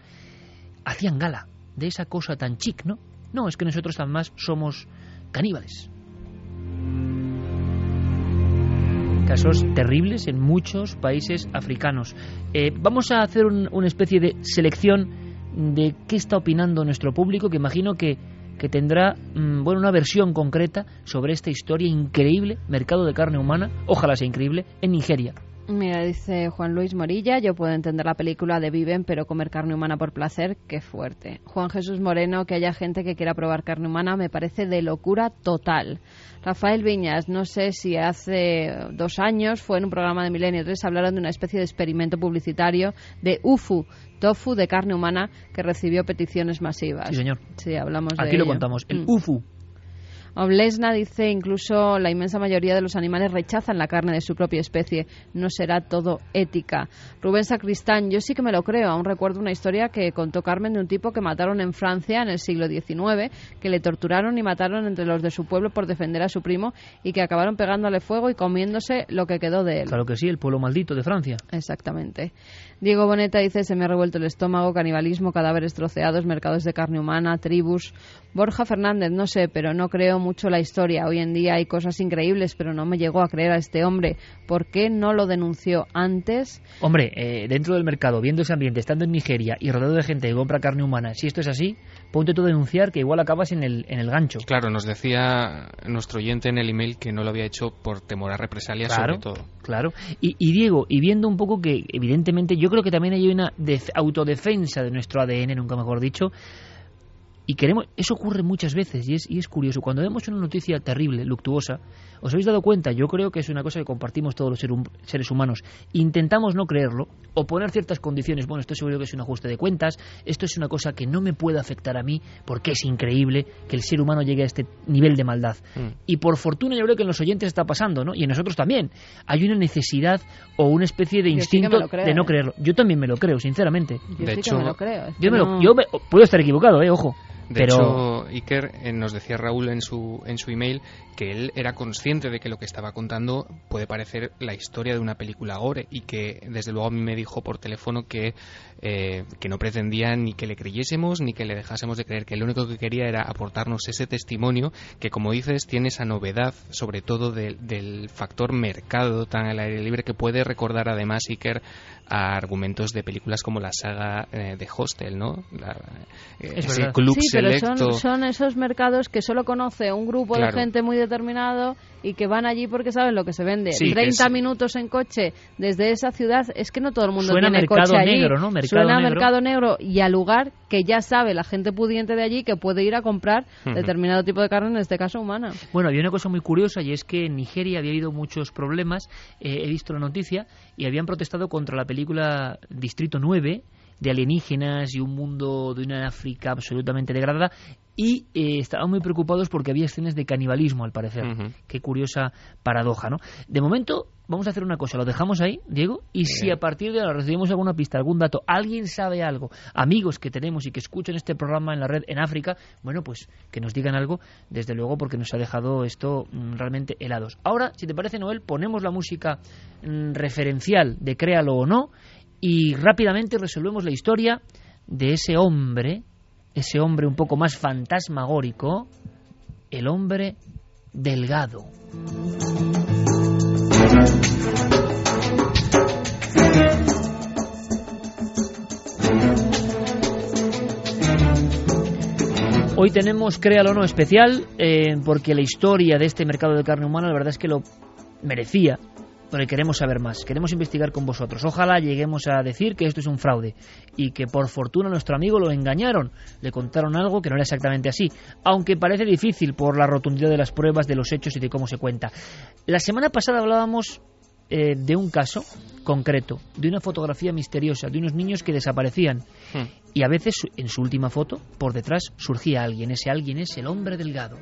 S2: hacían gala de esa cosa tan chic, ¿no? No, es que nosotros además somos caníbales. Casos terribles en muchos países africanos. Eh, vamos a hacer un, una especie de selección de qué está opinando nuestro público, que imagino que, que tendrá mmm, bueno, una versión concreta sobre esta historia increíble, mercado de carne humana, ojalá sea increíble, en Nigeria.
S11: Mira, dice Juan Luis Morilla, yo puedo entender la película de Viven, pero comer carne humana por placer, qué fuerte. Juan Jesús Moreno, que haya gente que quiera probar carne humana, me parece de locura total. Rafael Viñas, no sé si hace dos años fue en un programa de Milenio 3, hablaron de una especie de experimento publicitario de UFU, tofu de carne humana, que recibió peticiones masivas.
S2: Sí, señor.
S11: Sí, hablamos
S2: Aquí
S11: de
S2: lo
S11: ello.
S2: contamos, el
S11: Mm.
S2: UFU.
S11: Oblesna dice incluso la inmensa mayoría de los animales rechazan la carne de su propia especie. No será todo ética. Rubén Sacristán, yo sí que me lo creo. Aún recuerdo una historia que contó Carmen de un tipo que mataron en Francia en el siglo XIX, que le torturaron y mataron entre los de su pueblo por defender a su primo y que acabaron pegándole fuego y comiéndose lo que quedó de él.
S2: Claro que sí, el pueblo maldito de Francia.
S11: Exactamente. Diego Boneta dice, se me ha revuelto el estómago, canibalismo, cadáveres troceados, mercados de carne humana, tribus. Borja Fernández, no sé, pero no creo mucho la historia. Hoy en día hay cosas increíbles, pero no me llegó a creer a este hombre. ¿Por qué no lo denunció antes?
S2: Hombre, eh, dentro del mercado, viendo ese ambiente, estando en Nigeria y rodeado de gente que compra carne humana, si esto es así, ponte tú a denunciar que igual acabas en el, en el gancho.
S3: Claro, nos decía nuestro oyente en el email que no lo había hecho por temor a represalias
S2: Claro,
S3: sobre todo.
S2: Claro. Y, y Diego, y viendo un poco que evidentemente yo creo que también hay una def- autodefensa de nuestro ADN, nunca mejor dicho, y queremos, eso ocurre muchas veces y es, y es curioso. Cuando vemos una noticia terrible, luctuosa, ¿os habéis dado cuenta? Yo creo que es una cosa que compartimos todos los seres humanos. Intentamos no creerlo o poner ciertas condiciones. Bueno, esto seguro que es un ajuste de cuentas, esto es una cosa que no me puede afectar a mí porque es increíble que el ser humano llegue a este nivel de maldad. Y por fortuna yo creo que en los oyentes está pasando, ¿no? Y en nosotros también. Hay una necesidad o una especie de
S11: Yo
S2: instinto
S11: creo,
S2: de no
S11: ¿eh?
S2: creerlo. Yo también me lo creo, sinceramente.
S11: Yo sí que me lo creo.
S2: Yo, me lo- yo me- puedo estar equivocado, eh, ojo.
S3: De
S2: pero
S3: hecho, Iker eh, nos decía Raúl en su, en su email que él era consciente de que lo que estaba contando puede parecer la historia de una película gore y que desde luego a mí me dijo por teléfono que, eh, que no pretendía ni que le creyésemos ni que le dejásemos de creer, que lo único que quería era aportarnos ese testimonio que como dices tiene esa novedad sobre todo del- del factor mercado tan al aire libre que puede recordar además Iker a argumentos de películas como la saga eh, de Hostel, ¿no? La- eh,
S2: Es
S3: ese
S2: verdad.
S3: club
S11: sí, pero son, son esos mercados que solo conoce un grupo
S3: Claro.
S11: de gente muy determinado y que van allí porque saben lo que se vende.
S2: Sí, que
S11: 30
S2: es-
S11: minutos en coche desde esa ciudad, es que no todo el mundo
S2: Suena
S11: tiene
S2: mercado
S11: coche allí.
S2: negro, ¿no? Mercado
S11: Suena a
S2: negro.
S11: mercado negro y al lugar que ya sabe la gente pudiente de allí que puede ir a comprar determinado tipo de carne, en este caso humana.
S2: Bueno, había una cosa muy curiosa y es que en Nigeria había habido muchos problemas. eh, he visto la noticia y habían protestado contra la película Distrito 9 de alienígenas y un mundo de una África absolutamente degradada y eh, estaban muy preocupados porque había escenas de canibalismo al parecer. Qué curiosa paradoja, ¿no? De momento vamos a hacer una cosa, lo dejamos ahí, Diego, y si a partir de ahora recibimos alguna pista, algún dato, alguien sabe algo, amigos que tenemos y que escuchan este programa en la red en África, bueno, pues que nos digan algo, desde luego, porque nos ha dejado esto mm, realmente helados. Ahora, si te parece, Noel, ponemos la música mm, referencial de Créalo o no y rápidamente resolvemos la historia de ese hombre, ese hombre un poco más fantasmagórico, el hombre delgado. Hoy tenemos Créalo no especial, eh, porque la historia de este mercado de carne humana la verdad es que lo merecía, pero queremos saber más, queremos investigar con vosotros. Ojalá lleguemos a decir que esto es un fraude y que por fortuna nuestro amigo lo engañaron, le contaron algo que no era exactamente así, aunque parece difícil por la rotundidad de las pruebas, de los hechos y de cómo se cuenta. La semana pasada hablábamos eh, de un caso concreto, de una fotografía misteriosa, de unos niños que desaparecían.
S3: Hmm.
S2: Y a veces, en su última foto, por detrás surgía alguien. Ese alguien es el hombre delgado.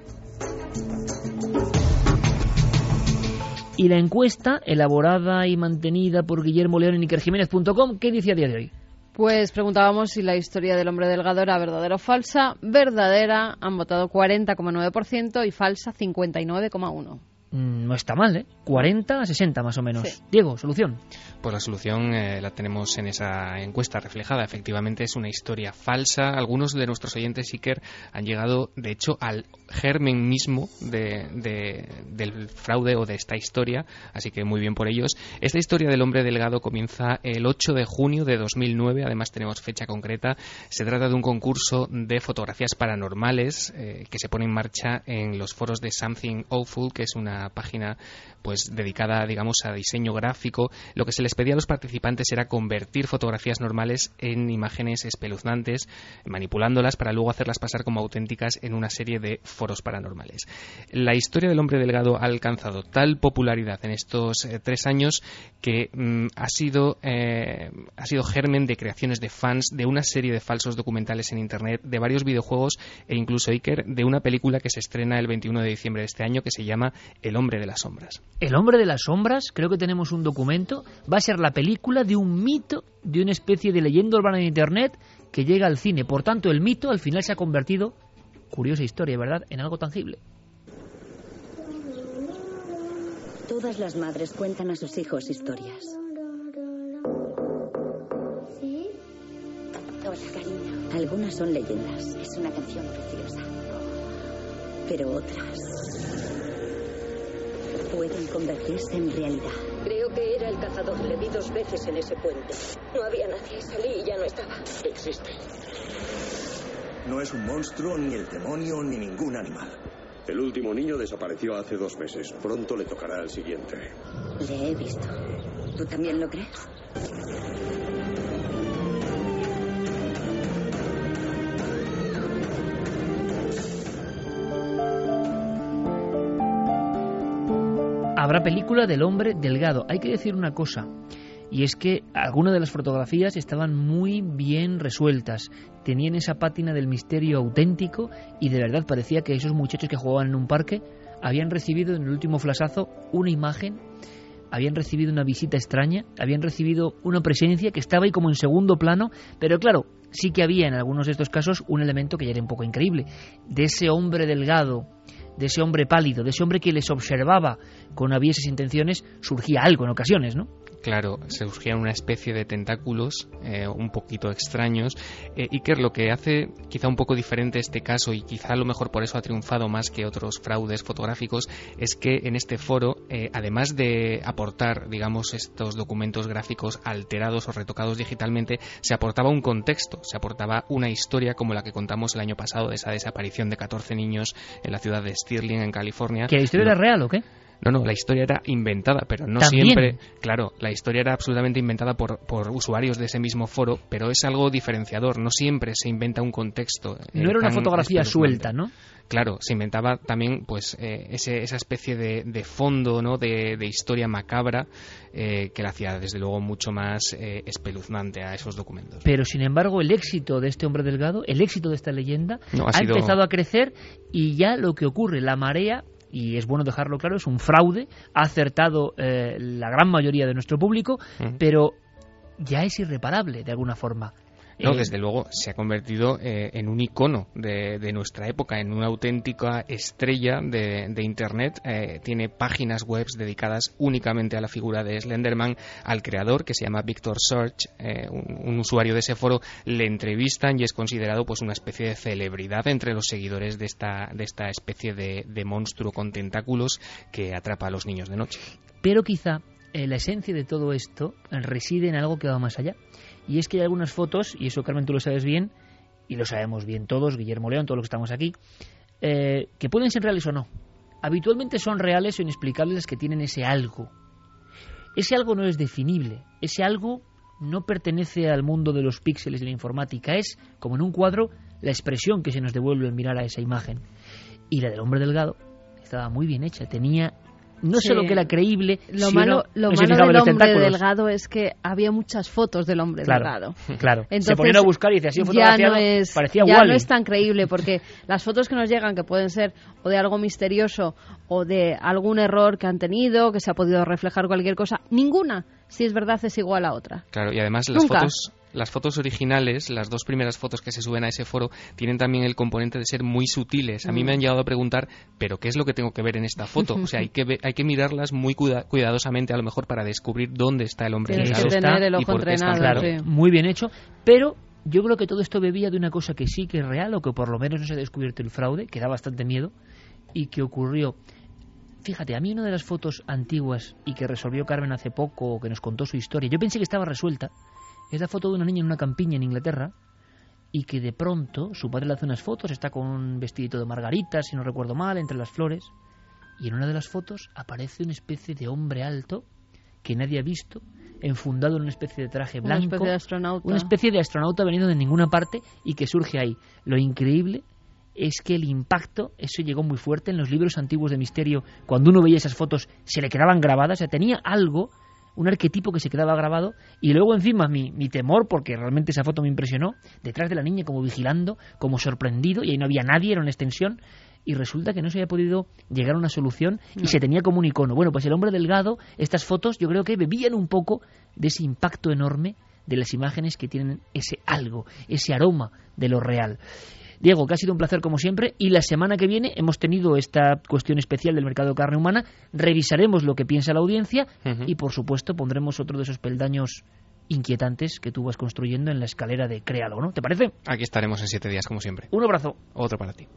S2: Y la encuesta, elaborada y mantenida por Guillermo León en ikerjiménez.com, ¿qué dice a día de hoy?
S11: Pues preguntábamos si la historia del hombre delgado era verdadera o falsa. Verdadera han votado 40,9% y falsa 59,1%.
S2: Mm, No está mal, ¿eh? 40 a 60 más o menos.
S11: Sí.
S2: Diego, solución.
S3: Pues la solución eh, la tenemos en esa encuesta reflejada. Efectivamente es una historia falsa. Algunos de nuestros oyentes Iker han llegado, de hecho, al germen mismo de, de- del fraude o de esta historia. Así que muy bien por ellos. Esta historia del hombre delgado comienza el 8 de junio de 2009. Además tenemos fecha concreta. Se trata de un concurso de fotografías paranormales eh, que se pone en marcha en los foros de Something Awful, que es una página pues dedicada digamos a diseño gráfico lo que se les pedía a los participantes era convertir fotografías normales en imágenes espeluznantes manipulándolas para luego hacerlas pasar como auténticas en una serie de foros paranormales. La historia del hombre delgado ha alcanzado tal popularidad en estos eh, tres años que mm, ha sido eh, ha sido germen de creaciones de fans de una serie de falsos documentales en internet de varios videojuegos e incluso Iker de una película que se estrena el 21 de diciembre de este año que se llama El hombre de las sombras
S2: El hombre de las sombras, creo que tenemos un documento, va a ser la película de un mito, de una especie de leyenda urbana de Internet que llega al cine. Por tanto, el mito al final se ha convertido, curiosa historia, ¿verdad?, en algo tangible.
S12: Todas las madres cuentan a sus hijos historias. Hola, cariño. Algunas son leyendas. Es una canción preciosa. pero otras pueden convertirse en realidad.
S13: Creo que era el cazador. Le vi dos veces en ese puente. No había nadie. Salí y ya no estaba.
S14: Existe. No es un monstruo, ni el demonio, ni ningún animal.
S15: El último niño desapareció hace dos meses. Pronto le tocará al siguiente.
S12: Le he visto. ¿Tú también lo crees?
S2: Habrá película del hombre delgado. Hay que decir una cosa, y es que algunas de las fotografías estaban muy bien resueltas. Tenían esa pátina del misterio auténtico y de verdad parecía que esos muchachos que jugaban en un parque habían recibido en el último flasazo una imagen, habían recibido una visita extraña, habían recibido una presencia que estaba ahí como en segundo plano, pero claro, sí que había en algunos de estos casos un elemento que ya era un poco increíble, de ese hombre delgado, de ese hombre pálido, de ese hombre que les observaba con avieses intenciones, surgía algo en ocasiones, ¿no?
S3: Claro, surgían una especie de tentáculos eh, un poquito extraños. Eh, Iker, lo que hace quizá un poco diferente este caso, y quizá a lo mejor por eso ha triunfado más que otros fraudes fotográficos, es que en este foro, eh, además de aportar, digamos, estos documentos gráficos alterados o retocados digitalmente, se aportaba un contexto, se aportaba una historia como la que contamos el año pasado de esa desaparición de 14 niños en la ciudad de Stirling, en California.
S2: ¿Que la historia era real o qué?
S3: No, no, la historia era inventada, pero no siempre. Claro, la historia era absolutamente inventada por, por, usuarios de ese mismo foro, pero es algo diferenciador. No siempre se inventa un contexto.
S2: Eh, no era una fotografía suelta, ¿no?
S3: Claro, se inventaba también pues eh, ese, esa especie de, de fondo, ¿no? De, de historia macabra eh, que la hacía desde luego mucho más espeluznante a esos documentos.
S2: Pero sin embargo, el éxito de este hombre delgado, el éxito de esta leyenda, ha, empezado a crecer y ya lo que ocurre, la marea y es bueno dejarlo claro, es un fraude, ha acertado eh, la gran mayoría de nuestro público, pero ya es irreparable de alguna forma.
S3: No, eh, desde luego se ha convertido eh, en un icono de, nuestra época, en una auténtica estrella de, Internet. Eh, tiene páginas web dedicadas únicamente a la figura de Slenderman. Al creador, que se llama Victor Search, un, usuario de ese foro, le entrevistan y es considerado pues una especie de celebridad entre los seguidores de esta, de esta especie de, de monstruo con tentáculos que atrapa a los niños de noche.
S2: Pero quizá la esencia de todo esto reside en algo que va más allá. Y es que hay algunas fotos, y eso Carmen tú lo sabes bien, y lo sabemos bien todos, Guillermo León, todos los que estamos aquí, eh, que pueden ser reales o no. Habitualmente son reales o inexplicables las que tienen ese algo. Ese algo no es definible, ese algo no pertenece al mundo de los píxeles de la informática, es, como en un cuadro, la expresión que se nos devuelve al mirar a esa imagen. Y la del hombre delgado estaba muy bien hecha, tenía no solo que era creíble,
S11: lo malo, lo malo del hombre delgado es que había muchas fotos del hombre delgado.
S2: Claro, Entonces, se ponían a buscar y decía, así
S11: ya no es, parecía ya no es tan creíble porque las fotos que nos llegan que pueden ser o de algo misterioso o de algún error que han tenido, que se ha podido reflejar cualquier cosa, ninguna, si es verdad, es igual a otra.
S3: Claro, y además las fotos las fotos originales, las dos primeras fotos que se suben a ese foro, tienen también el componente de ser muy sutiles. A mí me han llegado a preguntar, ¿pero qué es lo que tengo que ver en esta foto? O sea, hay que, hay que mirarlas muy cuidadosamente, a lo mejor, para descubrir dónde está el hombre
S11: Tienes que tener el ojo entrenado.
S2: Claro, muy bien hecho, pero yo creo que todo esto bebía de una cosa que sí que es real, o que por lo menos no se ha descubierto el fraude, que da bastante miedo, y que ocurrió. Fíjate, a mí una de las fotos antiguas y que resolvió Carmen hace poco, que nos contó su historia, yo pensé que estaba resuelta, es la foto de una niña en una campiña en Inglaterra y que de pronto su padre le hace unas fotos, está con un vestidito de margaritas, si no recuerdo mal, entre las flores, y en una de las fotos aparece una especie de hombre alto que nadie ha visto, enfundado en una especie de traje blanco,
S11: una especie de astronauta,
S2: una especie de astronauta venido de ninguna parte y que surge ahí. Lo increíble es que el impacto, eso llegó muy fuerte en los libros antiguos de misterio, cuando uno veía esas fotos se le quedaban grabadas, o sea, tenía algo un arquetipo que se quedaba grabado y luego encima mi, mi temor, porque realmente esa foto me impresionó, detrás de la niña como vigilando, como sorprendido y ahí no había nadie, era una extensión y resulta que no se había podido llegar a una solución y se tenía como un icono. Bueno, pues el hombre delgado, estas fotos yo creo que bebían un poco de ese impacto enorme de las imágenes que tienen ese algo, ese aroma de lo real. Diego, que ha sido un placer como siempre y la semana que viene hemos tenido esta cuestión especial del mercado de carne humana, revisaremos lo que piensa la audiencia y por supuesto pondremos otro de esos peldaños inquietantes que tú vas construyendo en la escalera de Créalo, ¿no? ¿Te parece?
S3: Aquí estaremos en siete días como siempre.
S2: Un abrazo.
S3: Otro para ti.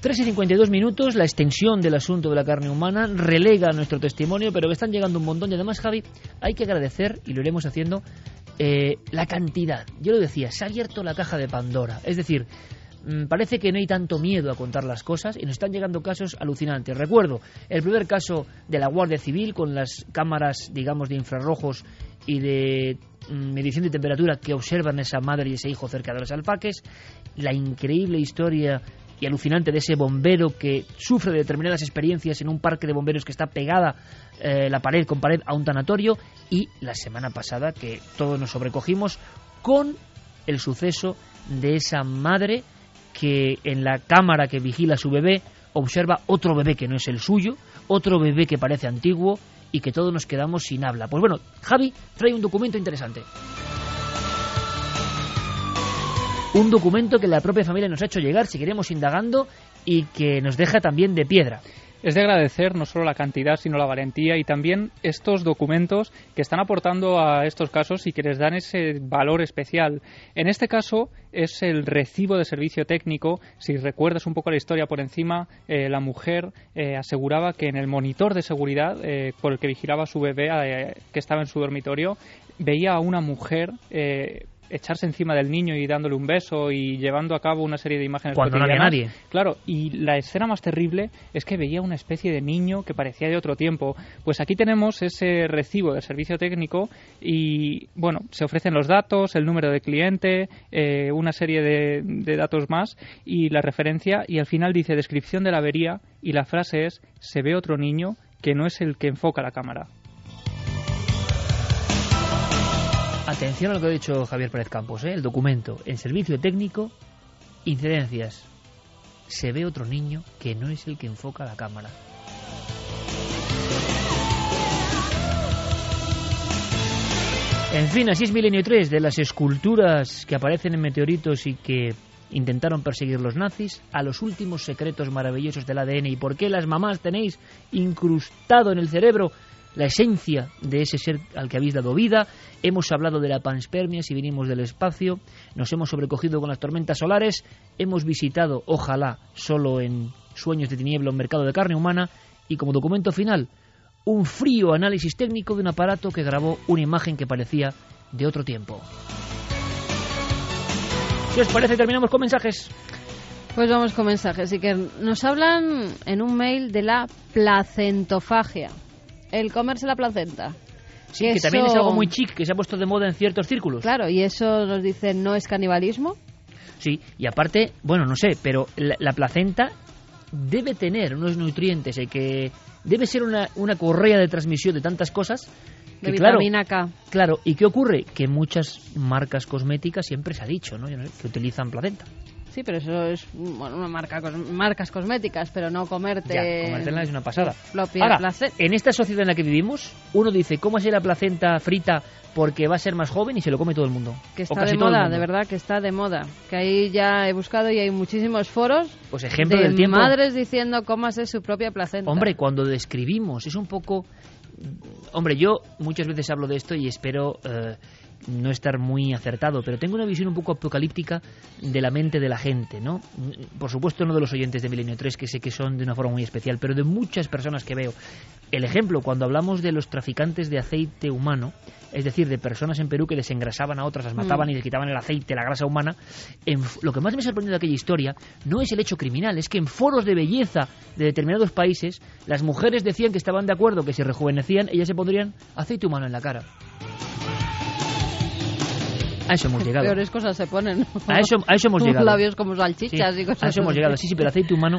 S2: 3 y 52 minutos, la extensión del asunto de la carne humana relega nuestro testimonio, pero que están llegando un montón. Y además, Javi, hay que agradecer, y lo iremos haciendo, eh, la cantidad. Yo lo decía, se ha abierto la caja de Pandora. Es decir, mm, parece que no hay tanto miedo a contar las cosas y nos están llegando casos alucinantes. Recuerdo el primer caso de la Guardia Civil con las cámaras, digamos, de infrarrojos y de mm, medición de temperatura que observan esa madre y ese hijo cerca de los alfaques, la increíble historia y alucinante de ese bombero que sufre de determinadas experiencias en un parque de bomberos que está pegada eh, la pared con pared a un tanatorio y la semana pasada que todos nos sobrecogimos con el suceso de esa madre que en la cámara que vigila a su bebé observa otro bebé que no es el suyo, otro bebé que parece antiguo y que todos nos quedamos sin habla. Pues bueno, Javi trae un documento interesante. Un documento que la propia familia nos ha hecho llegar, seguiremos indagando y que nos deja también de piedra.
S9: Es de agradecer no solo la cantidad, sino la valentía y también estos documentos que están aportando a estos casos y que les dan ese valor especial. En este caso es el recibo de servicio técnico. Si recuerdas un poco la historia por encima, eh, la mujer eh, aseguraba que en el monitor de seguridad eh, por el que vigilaba a su bebé que estaba en su dormitorio, veía a una mujer echarse encima del niño y dándole un beso y llevando a cabo una serie de imágenes
S2: cuando no había nadie.
S9: Claro y la escena más terrible es que veía una especie de niño que parecía de otro tiempo. Pues aquí tenemos ese recibo de servicio técnico y bueno se ofrecen los datos el número de cliente eh, una serie de, de datos más y la referencia y al final dice descripción de la avería y la frase es se ve otro niño que no es el que enfoca la cámara
S2: Atención a lo que ha dicho Javier Pérez Campos, ¿eh? el documento. En servicio técnico, incidencias. Se ve otro niño que no es el que enfoca la cámara. En fin, así es Milenio 3, de las esculturas que aparecen en meteoritos y que intentaron perseguir los nazis, a los últimos secretos maravillosos del ADN y por qué las mamás tenéis incrustado en el cerebro la esencia de ese ser al que habéis dado vida. Hemos hablado de la panspermia si vinimos del espacio. Nos hemos sobrecogido con las tormentas solares. Hemos visitado, ojalá, solo en sueños de tiniebla, un mercado de carne humana. Y como documento final, un frío análisis técnico de un aparato que grabó una imagen que parecía de otro tiempo. ¿Qué os parece? Terminamos con mensajes.
S11: Pues vamos con mensajes. Y que nos hablan en un mail de la placentofagia el comerse la placenta.
S2: Sí, que, también es algo muy chic, que se ha puesto de moda en ciertos círculos.
S11: Claro, y eso nos dice no es canibalismo.
S2: Sí, y aparte, bueno, no sé, pero la, placenta debe tener unos nutrientes y que debe ser una, una correa de transmisión de tantas cosas.
S11: Que, de vitamina K.
S2: Claro, ¿y qué ocurre? Que muchas marcas cosméticas siempre se ha dicho, ¿no? Que utilizan placenta.
S11: Sí, pero eso es bueno, una marca marcas cosméticas, pero no comerte.
S2: Ya, comértela es una pasada. Ahora, en esta sociedad en la que vivimos, uno dice, ¿cómo hacer la placenta frita porque va a ser más joven y se lo come todo el mundo?
S11: Que está de moda, de verdad que está de moda. Que ahí ya he buscado y hay muchísimos foros.
S2: Pues ejemplo
S11: de
S2: del tiempo.
S11: madres diciendo cómo hacer su propia placenta.
S2: Hombre, cuando describimos, es un poco. Hombre, yo muchas veces hablo de esto y espero. Eh, no estar muy acertado, pero tengo una visión un poco apocalíptica de la mente de la gente, ¿no? Por supuesto no de los oyentes de Milenio 3, que sé que son de una forma muy especial, pero de muchas personas que veo. El ejemplo, cuando hablamos de los traficantes de aceite humano, es decir, de personas en Perú que desengrasaban a otras, las mataban mm. y les quitaban el aceite, la grasa humana, en, lo que más me sorprendido de aquella historia no es el hecho criminal, es que en foros de belleza de determinados países, las mujeres decían que estaban de acuerdo que si rejuvenecían, ellas se pondrían aceite humano en la cara. A eso hemos llegado.
S11: Peores cosas se ponen.
S2: A, eso, a eso hemos llegado.
S11: labios como salchichas y cosas
S2: A eso hemos llegado, sí, sí, pero aceite humano.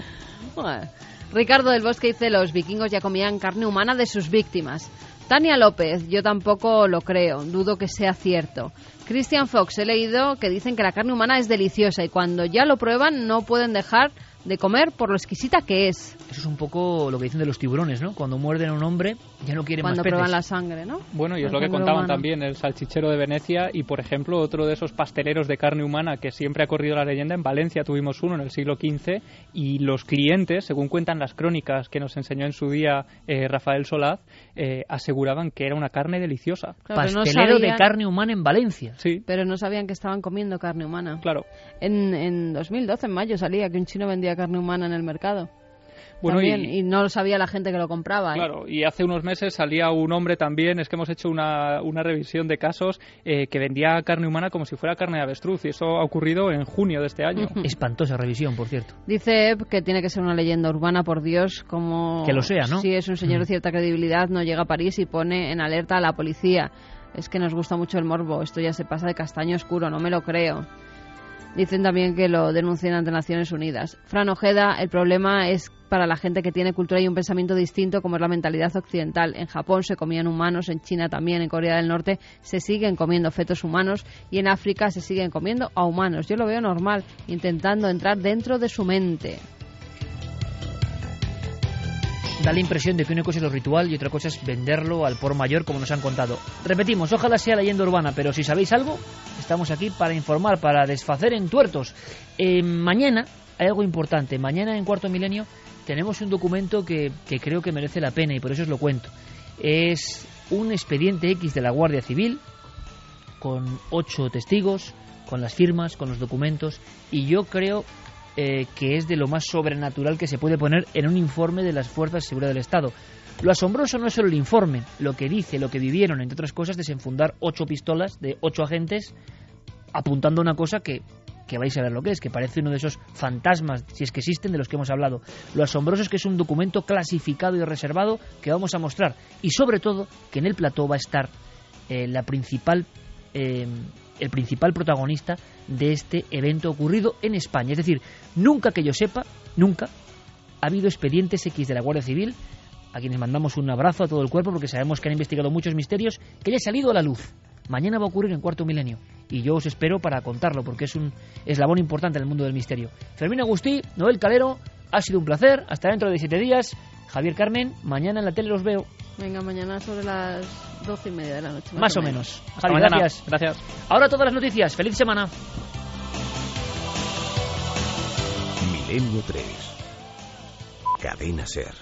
S11: Ricardo del Bosque dice: Los vikingos ya comían carne humana de sus víctimas. Tania López, yo tampoco lo creo, dudo que sea cierto. Christian Fox, he leído que dicen que la carne humana es deliciosa y cuando ya lo prueban no pueden dejar de comer por lo exquisita que es.
S2: Eso es un poco lo que dicen de los tiburones, ¿no? Cuando muerden a un hombre ya no quieren
S11: Cuando
S2: más peces.
S11: prueban la sangre, ¿no?
S9: Bueno, y es lo que contaban también el salchichero de Venecia y, por ejemplo, otro de esos pasteleros de carne humana que siempre ha corrido la leyenda. En Valencia tuvimos uno en el siglo XV y los clientes, según cuentan las crónicas que nos enseñó en su día eh, Rafael Solaz, eh, aseguraban que era una carne deliciosa.
S2: Pastelero de carne humana en Valencia.
S9: Sí.
S11: Pero no sabían que estaban comiendo carne humana.
S9: Claro.
S11: En, en 2012, en mayo, salía que un chino vendía carne humana en el mercado.
S9: Bueno,
S11: También, y, no lo sabía la gente que lo compraba. ¿eh?
S9: Claro, y hace unos meses salía un hombre también, es que hemos hecho una, una revisión de casos eh, que vendía carne humana como si fuera carne de avestruz, y eso ha ocurrido en junio de este año.
S2: Espantosa revisión, por cierto.
S11: Dice Eb que tiene que ser una leyenda urbana, por Dios, como...
S2: Que lo sea, ¿no?
S11: Si es un señor de
S2: Mm.
S11: cierta credibilidad, no llega a París y pone en alerta a la policía. Es que nos gusta mucho el morbo, esto ya se pasa de castaño oscuro, no me lo creo. Dicen también que lo denuncian ante Naciones Unidas. Fran Ojeda, el problema es para la gente que tiene cultura y un pensamiento distinto como es la mentalidad occidental. En Japón se comían humanos, en China también, en Corea del Norte se siguen comiendo fetos humanos y en África se siguen comiendo a humanos. Yo lo veo normal, intentando entrar dentro de su mente.
S2: Da la impresión de que una cosa es lo ritual y otra cosa es venderlo al por mayor, como nos han contado. Repetimos, ojalá sea leyenda urbana, pero si sabéis algo, estamos aquí para informar, para desfacer en tuertos. Eh, mañana hay algo importante. Mañana en Cuarto Milenio tenemos un documento que, que creo que merece la pena y por eso os lo cuento. Es un expediente X de la Guardia Civil con ocho testigos, con las firmas, con los documentos y yo creo eh, que es de lo más sobrenatural que se puede poner en un informe de las Fuerzas de Seguridad del Estado. Lo asombroso no es solo el informe, lo que dice, lo que vivieron, entre otras cosas, desenfundar ocho pistolas de ocho agentes apuntando a una cosa que, que vais a ver lo que es, que parece uno de esos fantasmas, si es que existen, de los que hemos hablado. Lo asombroso es que es un documento clasificado y reservado que vamos a mostrar. Y sobre todo, que en el plató va a estar eh, la principal, eh, el principal protagonista de este evento ocurrido en España. Es decir, nunca que yo sepa, nunca ha habido expedientes X de la Guardia Civil, a quienes mandamos un abrazo a todo el cuerpo porque sabemos que han investigado muchos misterios, que haya salido a la luz. Mañana va a ocurrir en cuarto milenio y yo os espero para contarlo porque es un eslabón importante en el mundo del misterio. Fermín Agustí, Noel Calero, ha sido un placer. Hasta dentro de siete días. Javier Carmen, mañana en la tele los veo.
S11: Venga, mañana sobre las doce y media de la noche.
S2: Más, o menos. Javi,
S9: mañana.
S2: gracias.
S9: Gracias.
S2: Ahora todas las noticias. Feliz semana.
S1: Milenio 3. Cadena Ser.